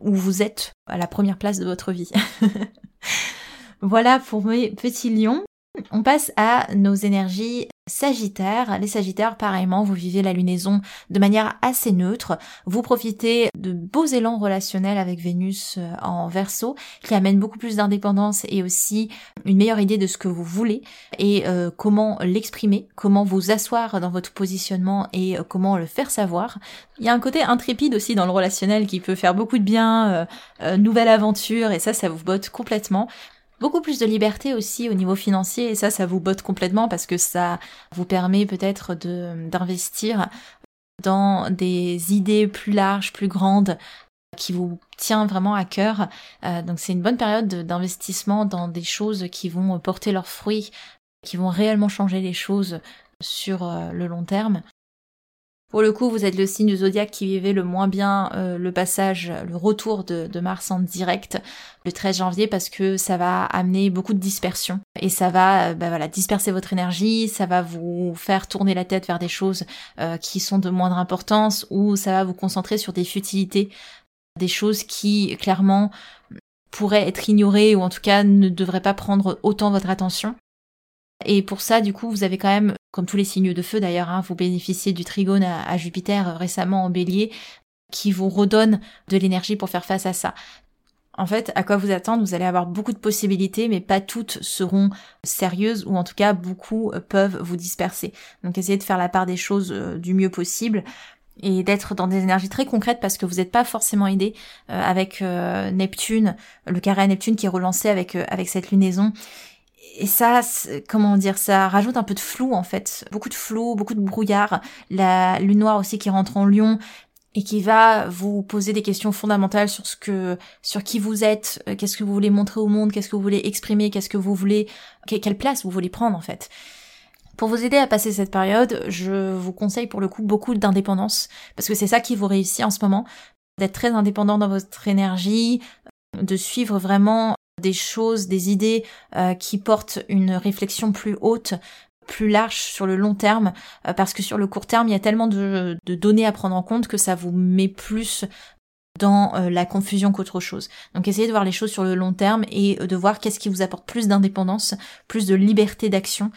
où vous êtes à la première place de votre vie. voilà pour mes petits lions. On passe à nos énergies Sagittaire, les Sagittaires, pareillement, vous vivez la lunaison de manière assez neutre. Vous profitez de beaux élans relationnels avec Vénus euh, en Verseau, qui amène beaucoup plus d'indépendance et aussi une meilleure idée de ce que vous voulez et euh, comment l'exprimer, comment vous asseoir dans votre positionnement et euh, comment le faire savoir. Il y a un côté intrépide aussi dans le relationnel qui peut faire beaucoup de bien, nouvelle aventure et ça, ça vous botte complètement beaucoup plus de liberté aussi au niveau financier et ça ça vous botte complètement parce que ça vous permet peut-être d'investir dans des idées plus larges, plus grandes qui vous tient vraiment à cœur. Euh, donc c'est une bonne période d'investissement dans des choses qui vont porter leurs fruits, qui vont réellement changer les choses sur euh, le long terme. Pour le coup, vous êtes le signe du zodiaque qui vivait le moins bien euh, le passage, le retour de, Mars en direct le 13 janvier parce que ça va amener beaucoup de dispersion et ça va euh, bah voilà, disperser votre énergie, ça va vous faire tourner la tête vers des choses euh, qui sont de moindre importance ou ça va vous concentrer sur des futilités, des choses qui clairement pourraient être ignorées ou en tout cas ne devraient pas prendre autant votre attention. Et pour ça, du coup, vous avez quand même, comme tous les signes de feu d'ailleurs, hein, vous bénéficiez du trigone à, Jupiter euh, récemment en bélier, qui vous redonne de l'énergie pour faire face à ça. En fait, à quoi vous attendre? Vous allez avoir beaucoup de possibilités, mais pas toutes seront sérieuses, ou en tout cas, beaucoup euh, peuvent vous disperser. Donc essayez de faire la part des choses euh, du mieux possible et d'être dans des énergies très concrètes parce que vous n'êtes pas forcément aidé avec Neptune, le carré à Neptune qui est relancé avec avec cette lunaison et ça, comment dire, ça rajoute un peu de flou en fait, beaucoup de flou, beaucoup de brouillard. La lune noire aussi qui rentre en Lion et qui va vous poser des questions fondamentales sur ce que, sur qui vous êtes, euh, qu'est-ce que vous voulez montrer au monde, qu'est-ce que vous voulez exprimer, qu'est-ce que vous voulez, quelle place vous voulez prendre en fait. Pour vous aider à passer cette période, je vous conseille pour le coup beaucoup d'indépendance parce que c'est ça qui vous réussit en ce moment, d'être très indépendant dans votre énergie, de suivre vraiment des choses, des idées euh, qui portent une réflexion plus haute, plus large sur le long terme, euh, parce que sur le court terme, il y a tellement de, données à prendre en compte que ça vous met plus dans euh, la confusion qu'autre chose. Donc essayez de voir les choses sur le long terme et de voir qu'est-ce qui vous apporte plus d'indépendance, plus de liberté d'action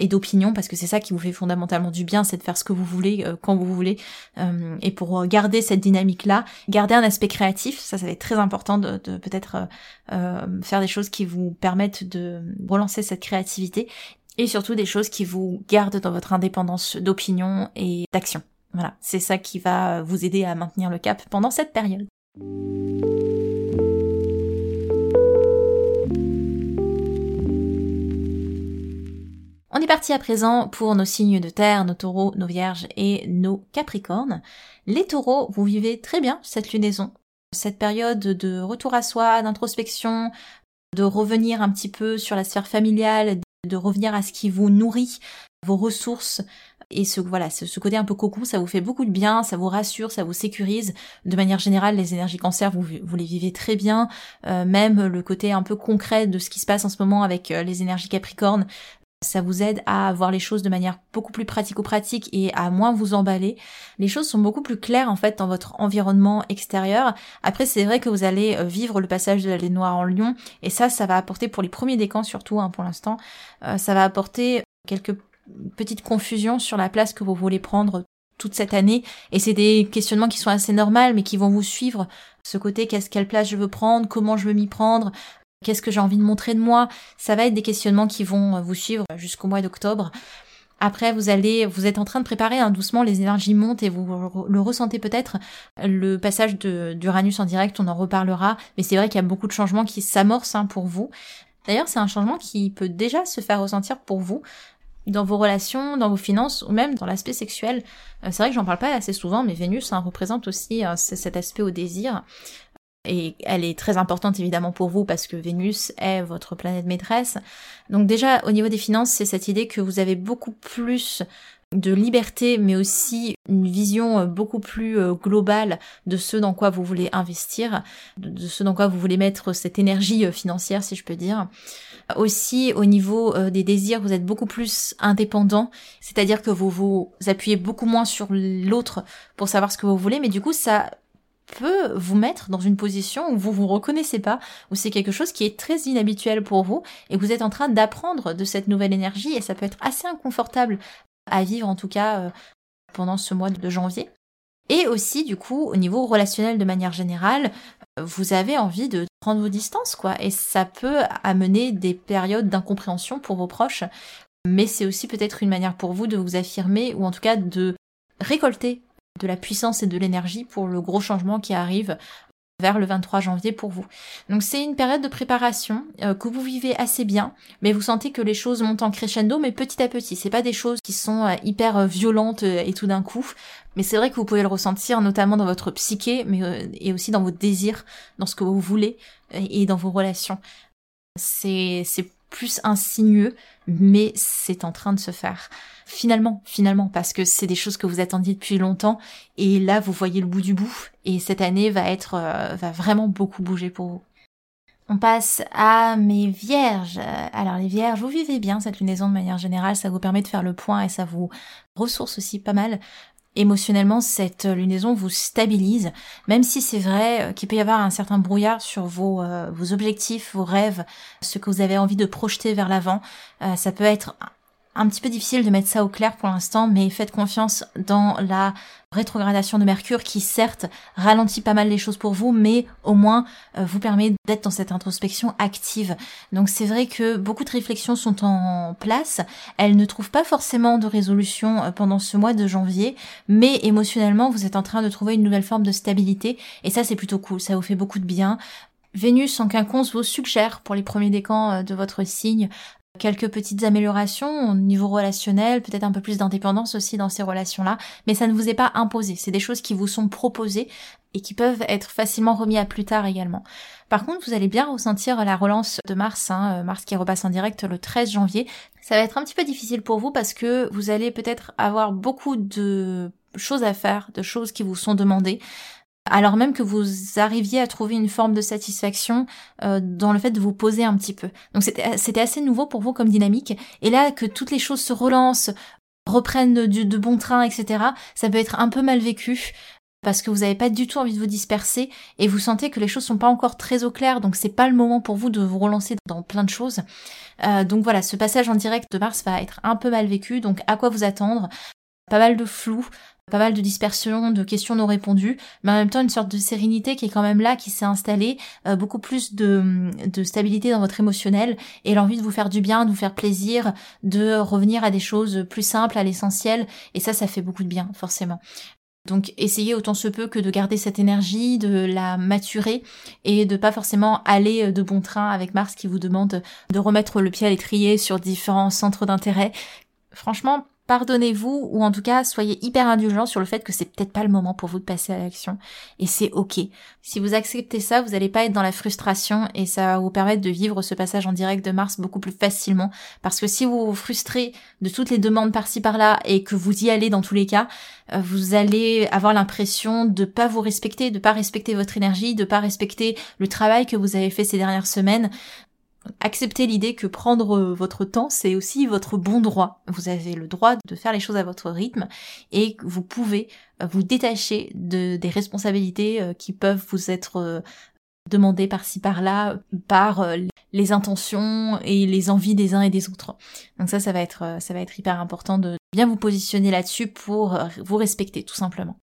et d'opinion parce que c'est ça qui vous fait fondamentalement du bien, c'est de faire ce que vous voulez euh, quand vous voulez. Euh, et pour garder cette dynamique-là, garder un aspect créatif, ça ça va être très important de, peut-être euh, faire des choses qui vous permettent de relancer cette créativité et surtout des choses qui vous gardent dans votre indépendance d'opinion et d'action. Voilà, c'est ça qui va vous aider à maintenir le cap pendant cette période. On est parti à présent pour nos signes de terre, nos taureaux, nos vierges et nos capricornes. Les taureaux, vous vivez très bien cette lunaison, cette période de retour à soi, d'introspection, de revenir un petit peu sur la sphère familiale, de revenir à ce qui vous nourrit, vos ressources, et ce voilà ce, côté un peu cocon ça vous fait beaucoup de bien ça vous rassure ça vous sécurise. De manière générale les énergies cancer vous, les vivez très bien. Euh, même le côté un peu concret de ce qui se passe en ce moment avec euh, les énergies capricornes ça vous aide à voir les choses de manière beaucoup plus pratico-pratique et à moins vous emballer. Les choses sont beaucoup plus claires en fait dans votre environnement extérieur. Après, c'est vrai que vous allez euh, vivre le passage de la lune noire en lion et ça, ça va apporter pour les premiers décans surtout hein, pour l'instant, euh, ça va apporter quelques petites confusions sur la place que vous voulez prendre toute cette année et c'est des questionnements qui sont assez normaux mais qui vont vous suivre ce côté qu'est-ce quelle place je veux prendre comment je veux m'y prendre Qu'est-ce que j'ai envie de montrer de moi? Ça va être des questionnements qui vont vous suivre jusqu'au mois d'octobre. Après, vous allez, vous êtes en train de préparer hein, doucement, les énergies montent et vous le ressentez peut-être. Le passage d'Uranus en direct, on en reparlera, mais c'est vrai qu'il y a beaucoup de changements qui s'amorcent hein, pour vous. D'ailleurs, c'est un changement qui peut déjà se faire ressentir pour vous dans vos relations, dans vos finances ou même dans l'aspect sexuel. Euh, c'est vrai que j'en parle pas assez souvent, mais Vénus hein, représente aussi euh, cet aspect au désir. Et elle est très importante évidemment pour vous parce que Vénus est votre planète maîtresse. Donc déjà au niveau des finances, c'est cette idée que vous avez beaucoup plus de liberté, mais aussi une vision euh, beaucoup plus euh, globale de ce dans quoi vous voulez investir, de ce dans quoi vous voulez mettre cette énergie euh, financière, si je peux dire. Aussi, au niveau des désirs, vous êtes beaucoup plus indépendant, c'est-à-dire que vous vous appuyez beaucoup moins sur l'autre pour savoir ce que vous voulez, mais du coup, ça peut vous mettre dans une position où vous vous reconnaissez pas, où c'est quelque chose qui est très inhabituel pour vous et vous êtes en train d'apprendre de cette nouvelle énergie et ça peut être assez inconfortable à vivre en tout cas euh, pendant ce mois de janvier. Et aussi, du coup, au niveau relationnel de manière générale, vous avez envie de prendre vos distances, quoi. Et ça peut amener des périodes d'incompréhension pour vos proches. Mais c'est aussi peut-être une manière pour vous de vous affirmer, ou en tout cas de récolter de la puissance et de l'énergie pour le gros changement qui arrive vers le 23 janvier pour vous. Donc c'est une période de préparation euh, que vous vivez assez bien, mais vous sentez que les choses montent en crescendo, mais petit à petit. C'est pas des choses qui sont euh, hyper euh, violentes et tout d'un coup, mais c'est vrai que vous pouvez le ressentir notamment dans votre psyché, mais et aussi dans vos désirs, dans ce que vous voulez et dans vos relations. C'est c'est plus insinueux, mais c'est en train de se faire. Finalement, finalement, parce que c'est des choses que vous attendiez depuis longtemps, et là vous voyez le bout du bout, et cette année va être, euh, va vraiment beaucoup bouger pour vous. On passe à mes vierges. Alors les vierges, vous vivez bien cette lunaison de manière générale, ça vous permet de faire le point et ça vous ressource aussi pas mal émotionnellement, cette lunaison vous stabilise, même si c'est vrai euh, qu'il peut y avoir un certain brouillard sur vos, euh, vos objectifs, vos rêves, ce que vous avez envie de projeter vers l'avant. Euh, ça peut être un petit peu difficile de mettre ça au clair pour l'instant, mais faites confiance dans la rétrogradation de Mercure qui certes ralentit pas mal les choses pour vous, mais au moins euh, vous permet d'être dans cette introspection active. Donc c'est vrai que beaucoup de réflexions sont en place, elles ne trouvent pas forcément de résolution euh, pendant ce mois de janvier, mais émotionnellement vous êtes en train de trouver une nouvelle forme de stabilité, et ça c'est plutôt cool, ça vous fait beaucoup de bien. Vénus en quinconce vous suggère pour les premiers décans euh, de votre signe quelques petites améliorations au niveau relationnel, peut-être un peu plus d'indépendance aussi dans ces relations-là, mais ça ne vous est pas imposé. C'est des choses qui vous sont proposées et qui peuvent être facilement remis à plus tard également. Par contre, vous allez bien ressentir la relance de Mars, hein, euh, Mars qui repasse en direct le 13 janvier. Ça va être un petit peu difficile pour vous parce que vous allez peut-être avoir beaucoup de choses à faire, de choses qui vous sont demandées alors même que vous arriviez à trouver une forme de satisfaction euh, dans le fait de vous poser un petit peu. Donc c'était assez nouveau pour vous comme dynamique. Et là, que toutes les choses se relancent, reprennent de, de bon train, etc., ça peut être un peu mal vécu parce que vous n'avez pas du tout envie de vous disperser et vous sentez que les choses sont pas encore très au clair, donc c'est pas le moment pour vous de vous relancer dans plein de choses. Euh, donc voilà, ce passage en direct de Mars va être un peu mal vécu, donc à quoi vous attendre? Pas mal de flou, pas mal de dispersion, de questions non répondues, mais en même temps une sorte de sérénité qui est quand même là, qui s'est installée, euh, beaucoup plus de, de stabilité dans votre émotionnel et l'envie de vous faire du bien, de vous faire plaisir, de revenir à des choses plus simples, à l'essentiel, et ça, ça fait beaucoup de bien, forcément. Donc essayez autant se peut que de garder cette énergie, de la maturer et de pas forcément aller de bon train avec Mars qui vous demande de remettre le pied à l'étrier sur différents centres d'intérêt. Franchement, pardonnez-vous ou en tout cas soyez hyper indulgents sur le fait que c'est peut-être pas le moment pour vous de passer à l'action et c'est ok. Si vous acceptez ça, vous n'allez pas être dans la frustration et ça va vous permettre de vivre ce passage en direct de Mars beaucoup plus facilement parce que si vous vous frustrez de toutes les demandes par-ci par-là et que vous y allez dans tous les cas, euh, vous allez avoir l'impression de pas vous respecter, de pas respecter votre énergie, de pas respecter le travail que vous avez fait ces dernières semaines. Acceptez l'idée que prendre euh, votre temps, c'est aussi votre bon droit. Vous avez le droit de faire les choses à votre rythme et vous pouvez euh, vous détacher de, des responsabilités euh, qui peuvent vous être demandées par-ci par-là par les intentions et les envies des uns et des autres. Donc ça, ça va être, ça va être hyper important de bien vous positionner là-dessus pour vous respecter tout simplement.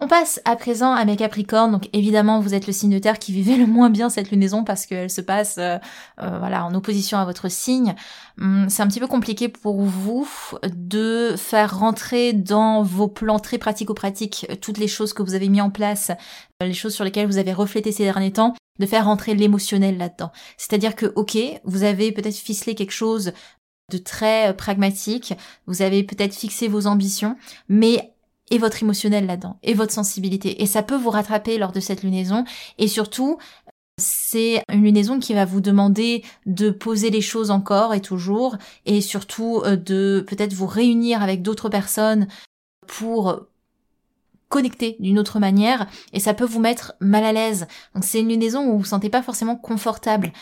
On passe à présent à mes Capricornes. Donc évidemment, vous êtes le signe de terre qui vivait le moins bien cette lunaison parce qu'elle se passe euh, euh, voilà en opposition à votre signe. Hum, c'est un petit peu compliqué pour vous de faire rentrer dans vos plans très pratico-pratiques euh, toutes les choses que vous avez mis en place, les choses sur lesquelles vous avez reflété ces derniers temps, de faire rentrer l'émotionnel là-dedans. C'est-à-dire que ok, vous avez peut-être ficelé quelque chose de très pragmatique, vous avez peut-être fixé vos ambitions, mais et votre émotionnel là-dedans, et votre sensibilité. Et ça peut vous rattraper lors de cette lunaison. Et surtout, c'est une lunaison qui va vous demander de poser les choses encore et toujours, et surtout euh, de peut-être vous réunir avec d'autres personnes pour connecter d'une autre manière, et ça peut vous mettre mal à l'aise. Donc c'est une lunaison où vous vous sentez pas forcément confortable.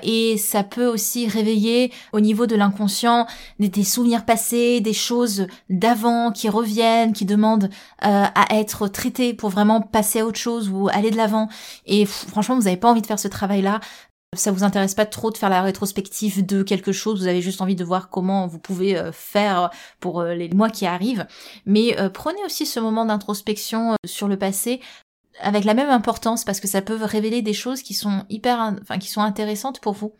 Et ça peut aussi réveiller au niveau de l'inconscient des, souvenirs passés, des choses d'avant qui reviennent, qui demandent euh, à être traitées pour vraiment passer à autre chose ou aller de l'avant. Et franchement, vous n'avez pas envie de faire ce travail-là. Ça vous intéresse pas trop de faire la rétrospective de quelque chose, vous avez juste envie de voir comment vous pouvez euh, faire pour euh, les mois qui arrivent. Mais prenez aussi ce moment d'introspection sur le passé avec la même importance parce que ça peut révéler des choses qui sont hyper, enfin, qui sont intéressantes pour vous.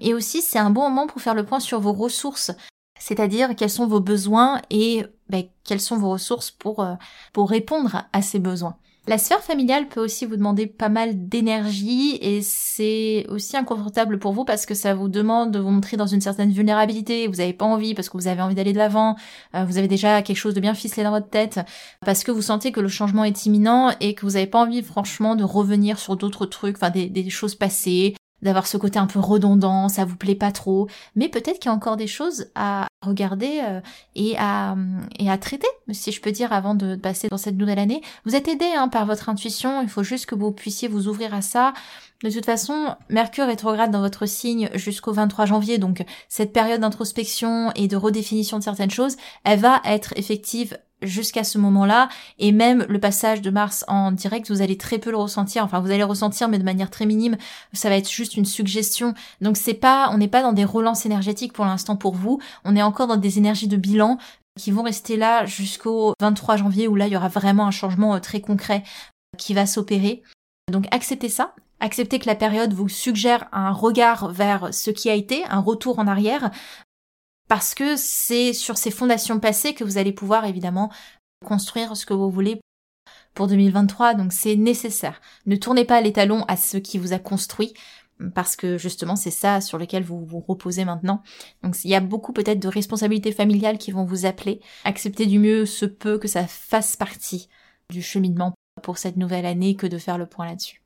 Et aussi, c'est un bon moment pour faire le point sur vos ressources, c'est-à-dire quels sont vos besoins et ben, quelles sont vos ressources pour, euh, pour répondre à ces besoins. La sphère familiale peut aussi vous demander pas mal d'énergie et c'est aussi inconfortable pour vous parce que ça vous demande de vous montrer dans une certaine vulnérabilité. Vous n'avez pas envie parce que vous avez envie d'aller de l'avant. Euh, vous avez déjà quelque chose de bien ficelé dans votre tête parce que vous sentez que le changement est imminent et que vous n'avez pas envie franchement de revenir sur d'autres trucs, enfin des, des choses passées, d'avoir ce côté un peu redondant, ça vous plaît pas trop, mais peut-être qu'il y a encore des choses à regarder euh, et à et à traiter, si je peux dire, avant de passer dans cette nouvelle année. Vous êtes aidé hein, par votre intuition, il faut juste que vous puissiez vous ouvrir à ça. De toute façon, Mercure rétrograde dans votre signe jusqu'au 23 janvier, donc cette période d'introspection et de redéfinition de certaines choses, elle va être effective jusqu'à ce moment-là. Et même le passage de Mars en direct vous allez très peu le ressentir. Enfin vous allez le ressentir mais de manière très minime. Ça va être juste une suggestion. Donc c'est pas on n'est pas dans des relances énergétiques pour l'instant pour vous. On est encore dans des énergies de bilan qui vont rester là jusqu'au 23 janvier où là il y aura vraiment un changement euh, très concret euh, qui va s'opérer. Donc acceptez ça. Acceptez que la période vous suggère un regard vers ce qui a été, un retour en arrière, parce que c'est sur ces fondations passées que vous allez pouvoir évidemment construire ce que vous voulez pour 2023, donc c'est nécessaire. Ne tournez pas les talons à ce qui vous a construit, parce que justement c'est ça sur lequel vous vous reposez maintenant. Donc il y a beaucoup peut-être de responsabilités familiales qui vont vous appeler. Acceptez du mieux ce peu que ça fasse partie du cheminement pour cette nouvelle année que de faire le point là-dessus.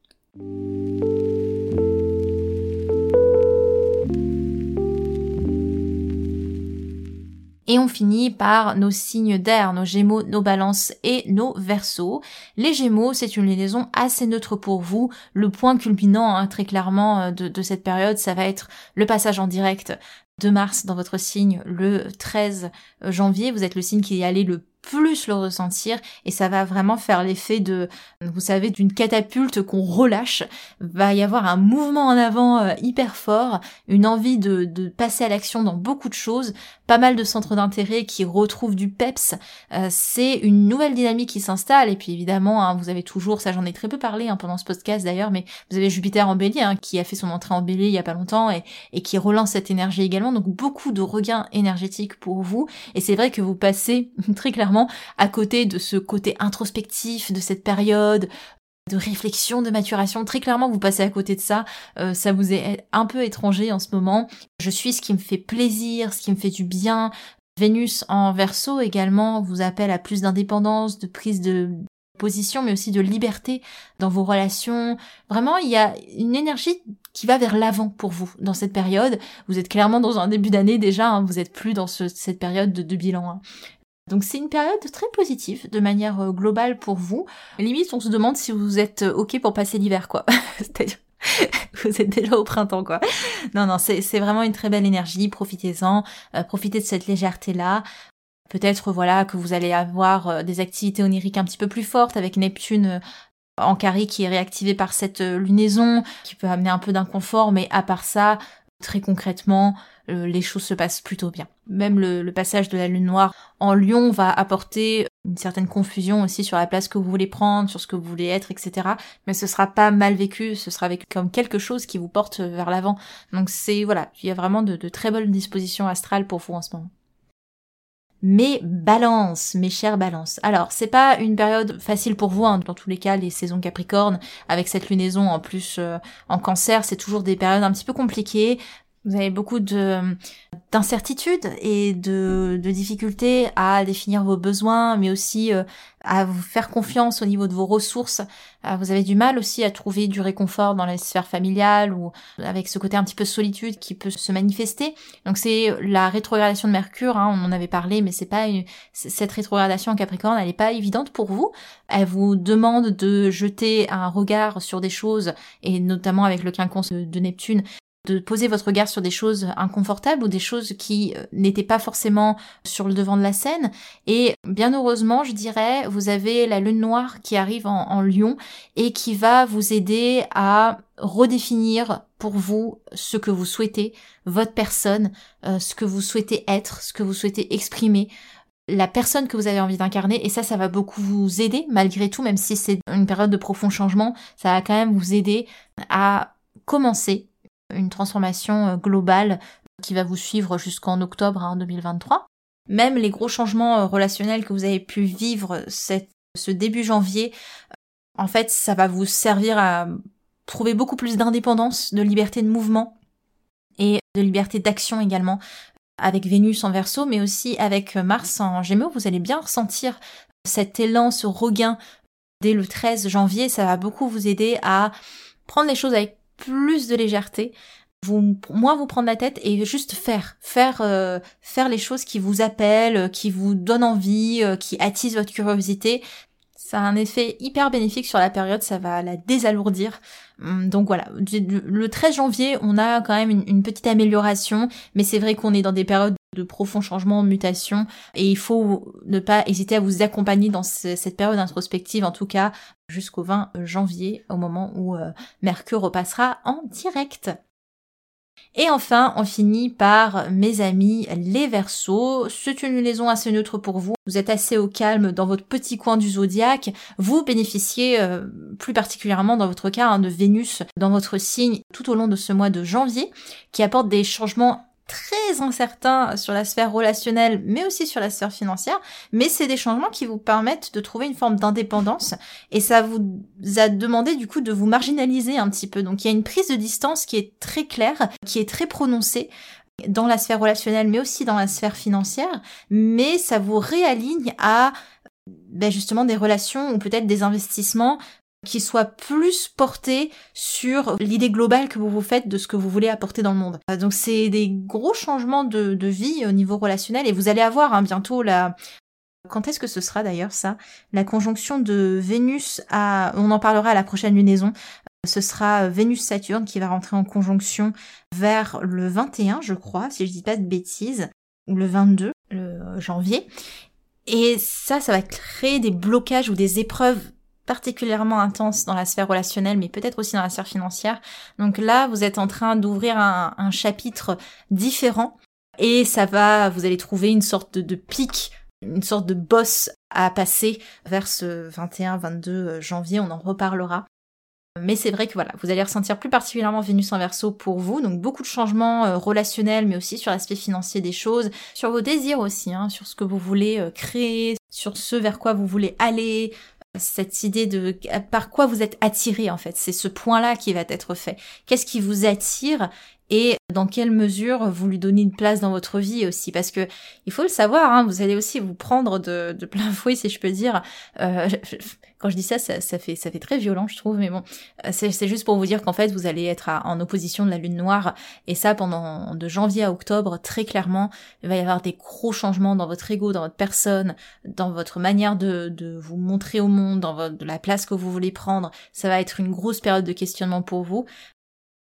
Et on finit par nos signes d'air, nos gémeaux, nos balances et nos versos. Les gémeaux, c'est une liaison assez neutre pour vous. Le point culminant, hein, très clairement, euh, de, de cette période, ça va être le passage en direct de Mars dans votre signe le 13 janvier. Vous êtes le signe qui est allé le plus le ressentir et ça va vraiment faire l'effet de, vous savez, d'une catapulte qu'on relâche. Va y avoir un mouvement en avant euh, hyper fort, une envie de, de passer à l'action dans beaucoup de choses, pas mal de centres d'intérêt qui retrouvent du peps. Euh, c'est une nouvelle dynamique qui s'installe et puis évidemment, hein, vous avez toujours, ça j'en ai très peu parlé hein, pendant ce podcast d'ailleurs, mais vous avez Jupiter en bélier hein, qui a fait son entrée en bélier il y a pas longtemps et, et qui relance cette énergie également. Donc beaucoup de regains énergétiques pour vous et c'est vrai que vous passez très clairement à côté de ce côté introspectif de cette période de réflexion, de maturation. Très clairement, vous passez à côté de ça. Euh, ça vous est un peu étranger en ce moment. Je suis ce qui me fait plaisir, ce qui me fait du bien. Vénus en verso également vous appelle à plus d'indépendance, de prise de position, mais aussi de liberté dans vos relations. Vraiment, il y a une énergie qui va vers l'avant pour vous dans cette période. Vous êtes clairement dans un début d'année déjà, hein. vous êtes plus dans cette période de, bilan. Hein. Donc c'est une période très positive de manière euh, globale pour vous. Limite, on se demande si vous êtes euh, ok pour passer l'hiver, quoi. C'est-à-dire, vous êtes déjà au printemps, quoi. Non, non, c'est vraiment une très belle énergie. Profitez-en, euh, profitez de cette légèreté-là. Peut-être, voilà, que vous allez avoir des activités oniriques un petit peu plus fortes avec Neptune en carré qui est réactivé par cette lunaison, qui peut amener un peu d'inconfort, mais à part ça, très concrètement, euh, les choses se passent plutôt bien. Même le, passage de la lune noire en lion va apporter une certaine confusion aussi sur la place que vous voulez prendre, sur ce que vous voulez être, etc. Mais ce sera pas mal vécu, ce sera vécu comme quelque chose qui vous porte vers l'avant. Donc c'est, voilà, il y a vraiment de, très bonnes dispositions astrales pour vous en ce moment. Mais balance, mes chers balances. Alors, c'est pas une période facile pour vous, hein, dans tous les cas, les saisons Capricorne, avec cette lunaison en plus euh, en cancer, c'est toujours des périodes un petit peu compliquées Vous avez beaucoup de d'incertitudes et de, de, difficultés à définir vos besoins, mais aussi euh, à vous faire confiance au niveau de vos ressources. Euh, vous avez du mal aussi à trouver du réconfort dans la sphère familiale ou avec ce côté un petit peu solitude qui peut se manifester. Donc c'est la rétrogradation de Mercure, hein, on en avait parlé, mais c'est pas une... cette rétrogradation en Capricorne, elle n'est pas évidente pour vous. Elle vous demande de jeter un regard sur des choses et notamment avec le quinconce de Neptune, de poser votre regard sur des choses inconfortables ou des choses qui euh, n'étaient pas forcément sur le devant de la scène. Et bien heureusement, je dirais, vous avez la lune noire qui arrive en, Lion et qui va vous aider à redéfinir pour vous ce que vous souhaitez, votre personne, euh, ce que vous souhaitez être, ce que vous souhaitez exprimer la personne que vous avez envie d'incarner et ça ça va beaucoup vous aider malgré tout même si c'est une période de profond changement ça va quand même vous aider à commencer une transformation euh, globale qui va vous suivre jusqu'en octobre 2023. Hein, Même les gros changements euh, relationnels que vous avez pu vivre ce début janvier, euh, en fait, ça va vous servir à trouver beaucoup plus d'indépendance, de liberté de mouvement et de liberté d'action également avec Vénus en verso, mais aussi avec Mars en gémeaux. Vous allez bien ressentir cet élan, ce regain dès le 13 janvier. Ça va beaucoup vous aider à prendre les choses avec plus de légèreté, vous moins vous prendre la tête et juste faire, faire, euh, faire les choses qui vous appellent, qui vous donnent envie, euh, qui attisent votre curiosité. Ça a un effet hyper bénéfique sur la période, ça va la désalourdir. Hum, donc voilà, le 13 janvier, on a quand même une, petite amélioration, mais c'est vrai qu'on est dans des périodes de profonds changements, mutations, et il faut ne pas hésiter à vous accompagner dans cette période introspective, en tout cas jusqu'au 20 janvier, au moment où euh, Mercure repassera en direct. Et enfin, on finit par mes amis les Verseaux. C'est une liaison assez neutre pour vous. Vous êtes assez au calme dans votre petit coin du zodiaque. Vous bénéficiez euh, plus particulièrement dans votre cas hein, de Vénus dans votre signe tout au long de ce mois de janvier qui apporte des changements très incertain sur la sphère relationnelle, mais aussi sur la sphère financière. Mais c'est des changements qui vous permettent de trouver une forme d'indépendance et ça vous a demandé du coup de vous marginaliser un petit peu. Donc il y a une prise de distance qui est très claire, qui est très prononcée dans la sphère relationnelle, mais aussi dans la sphère financière. Mais ça vous réaligne à ben justement des relations ou peut-être des investissements qui soit plus porté sur l'idée globale que vous vous faites de ce que vous voulez apporter dans le monde. Euh, donc c'est des gros changements de, vie au niveau relationnel et vous allez avoir hein, bientôt la... Quand est-ce que ce sera d'ailleurs ça? La conjonction de Vénus à... On en parlera à la prochaine lunaison. Ce sera Vénus-Saturne qui va rentrer en conjonction vers le 21, je crois, si je dis pas de bêtises, ou le 22 le janvier. Et ça, ça va créer des blocages ou des épreuves particulièrement intense dans la sphère relationnelle, mais peut-être aussi dans la sphère financière. Donc là, vous êtes en train d'ouvrir un, chapitre différent et ça va, vous allez trouver une sorte de, pic, une sorte de boss à passer vers ce 21-22 janvier, on en reparlera. Mais c'est vrai que voilà, vous allez ressentir plus particulièrement Vénus en verso pour vous, donc beaucoup de changements euh, relationnels, mais aussi sur l'aspect financier des choses, sur vos désirs aussi, hein, sur ce que vous voulez euh, créer, sur ce vers quoi vous voulez aller, cette idée de par quoi vous êtes attiré en fait? C'est ce point-là qui va être fait. Qu'est-ce qui vous attire? Et dans quelle mesure vous lui donnez une place dans votre vie aussi? Parce que il faut le savoir hein, vous allez aussi vous prendre de, plein fouet si je peux dire. Euh, quand je dis ça, ça, fait très violent je trouve mais bon euh, c'est juste pour vous dire qu'en fait vous allez être en opposition de la lune noire. Et ça pendant de janvier à octobre très clairement il va y avoir des gros changements dans votre ego dans votre personne dans votre manière de, vous montrer au monde dans la place que vous voulez prendre. Ça va être une grosse période de questionnement pour vous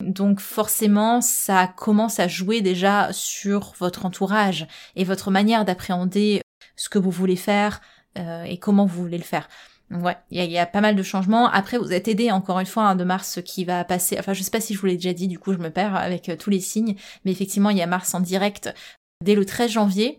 donc forcément, ça commence à jouer déjà sur votre entourage et votre manière d'appréhender ce que vous voulez faire euh, et comment vous voulez le faire. Donc ouais, il y, a, pas mal de changements. Après, vous êtes aidé encore une fois hein, de Mars qui va passer. Enfin, je sais pas si je vous l'ai déjà dit, du coup, je me perds avec euh, tous les signes. Mais effectivement, il y a Mars en direct dès le 13 janvier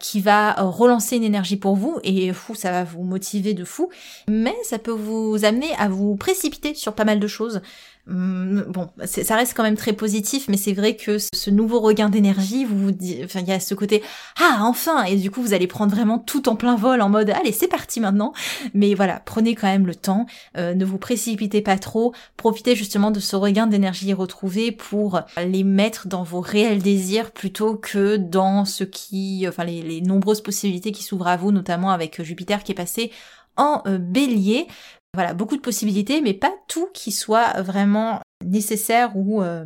qui va relancer une énergie pour vous et fou ça va vous motiver de fou mais ça peut vous amener à vous précipiter sur pas mal de choses bon, ça reste quand même très positif, mais c'est vrai que ce nouveau regain d'énergie, vous, enfin, il y a ce côté ah enfin, et du coup vous allez prendre vraiment tout en plein vol en mode allez c'est parti maintenant. Mais voilà, prenez quand même le temps, euh, ne vous précipitez pas trop, profitez justement de ce regain d'énergie retrouvé pour les mettre dans vos réels désirs plutôt que dans ce qui, enfin les, les nombreuses possibilités qui s'ouvrent à vous, notamment avec Jupiter qui est passé en euh, bélier. Voilà, beaucoup de possibilités, mais pas tout qui soit vraiment nécessaire ou euh,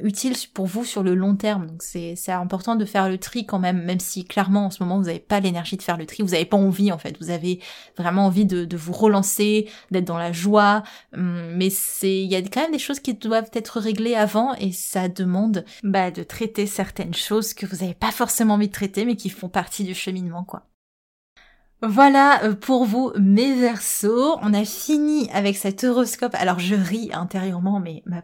utile pour vous sur le long terme. Donc c'est important de faire le tri quand même, même si clairement en ce moment vous n'avez pas l'énergie de faire le tri, vous n'avez pas envie en fait, vous avez vraiment envie de, vous relancer, d'être dans la joie, hum, mais c'est il y a quand même des choses qui doivent être réglées avant et ça demande bah, de traiter certaines choses que vous n'avez pas forcément envie de traiter mais qui font partie du cheminement quoi. Voilà euh, pour vous mes versos. On a fini avec cet horoscope. Alors je ris intérieurement, mais ma...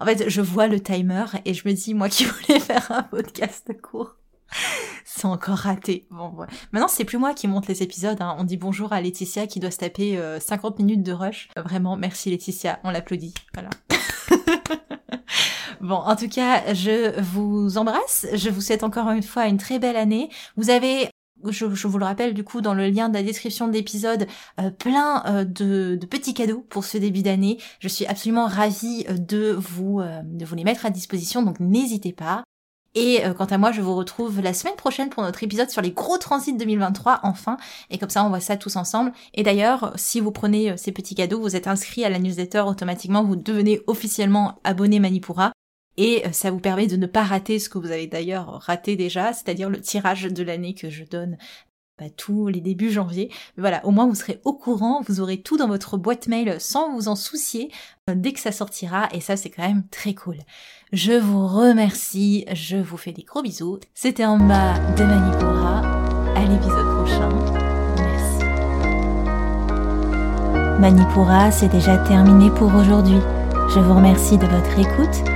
en fait je vois le timer et je me dis moi qui voulais faire un podcast court. C'est encore raté. Bon, Maintenant, c'est plus moi qui monte les épisodes. Hein. On dit bonjour à Laetitia qui doit se taper 50 euh, minutes de rush. Vraiment, merci Laetitia. On l'applaudit. Voilà. bon, en tout cas, je vous embrasse. Je vous souhaite encore une fois une très belle année. Vous avez je, vous le rappelle du coup dans le lien de la description de l'épisode, euh, plein euh, de, petits cadeaux pour ce début d'année. Je suis absolument ravie euh, de vous, de vous les mettre à disposition, donc n'hésitez pas. Et quant à moi, je vous retrouve la semaine prochaine pour notre épisode sur les gros transits 2023, enfin. Et comme ça, on voit ça tous ensemble. Et d'ailleurs, si vous prenez ces petits cadeaux, vous êtes inscrit à la newsletter automatiquement, vous devenez officiellement abonné Manipura. Et euh, ça vous permet de ne pas rater ce que vous avez d'ailleurs raté déjà, c'est-à-dire le tirage de l'année que je donne tous les débuts janvier. Mais voilà, au moins vous serez au courant, vous aurez tout dans votre boîte mail sans vous en soucier euh, dès que ça sortira et ça c'est quand même très cool. Je vous remercie, je vous fais des gros bisous. C'était en bas de Manipura. À l'épisode prochain. Merci. Manipura, c'est déjà terminé pour aujourd'hui. Je vous remercie de votre écoute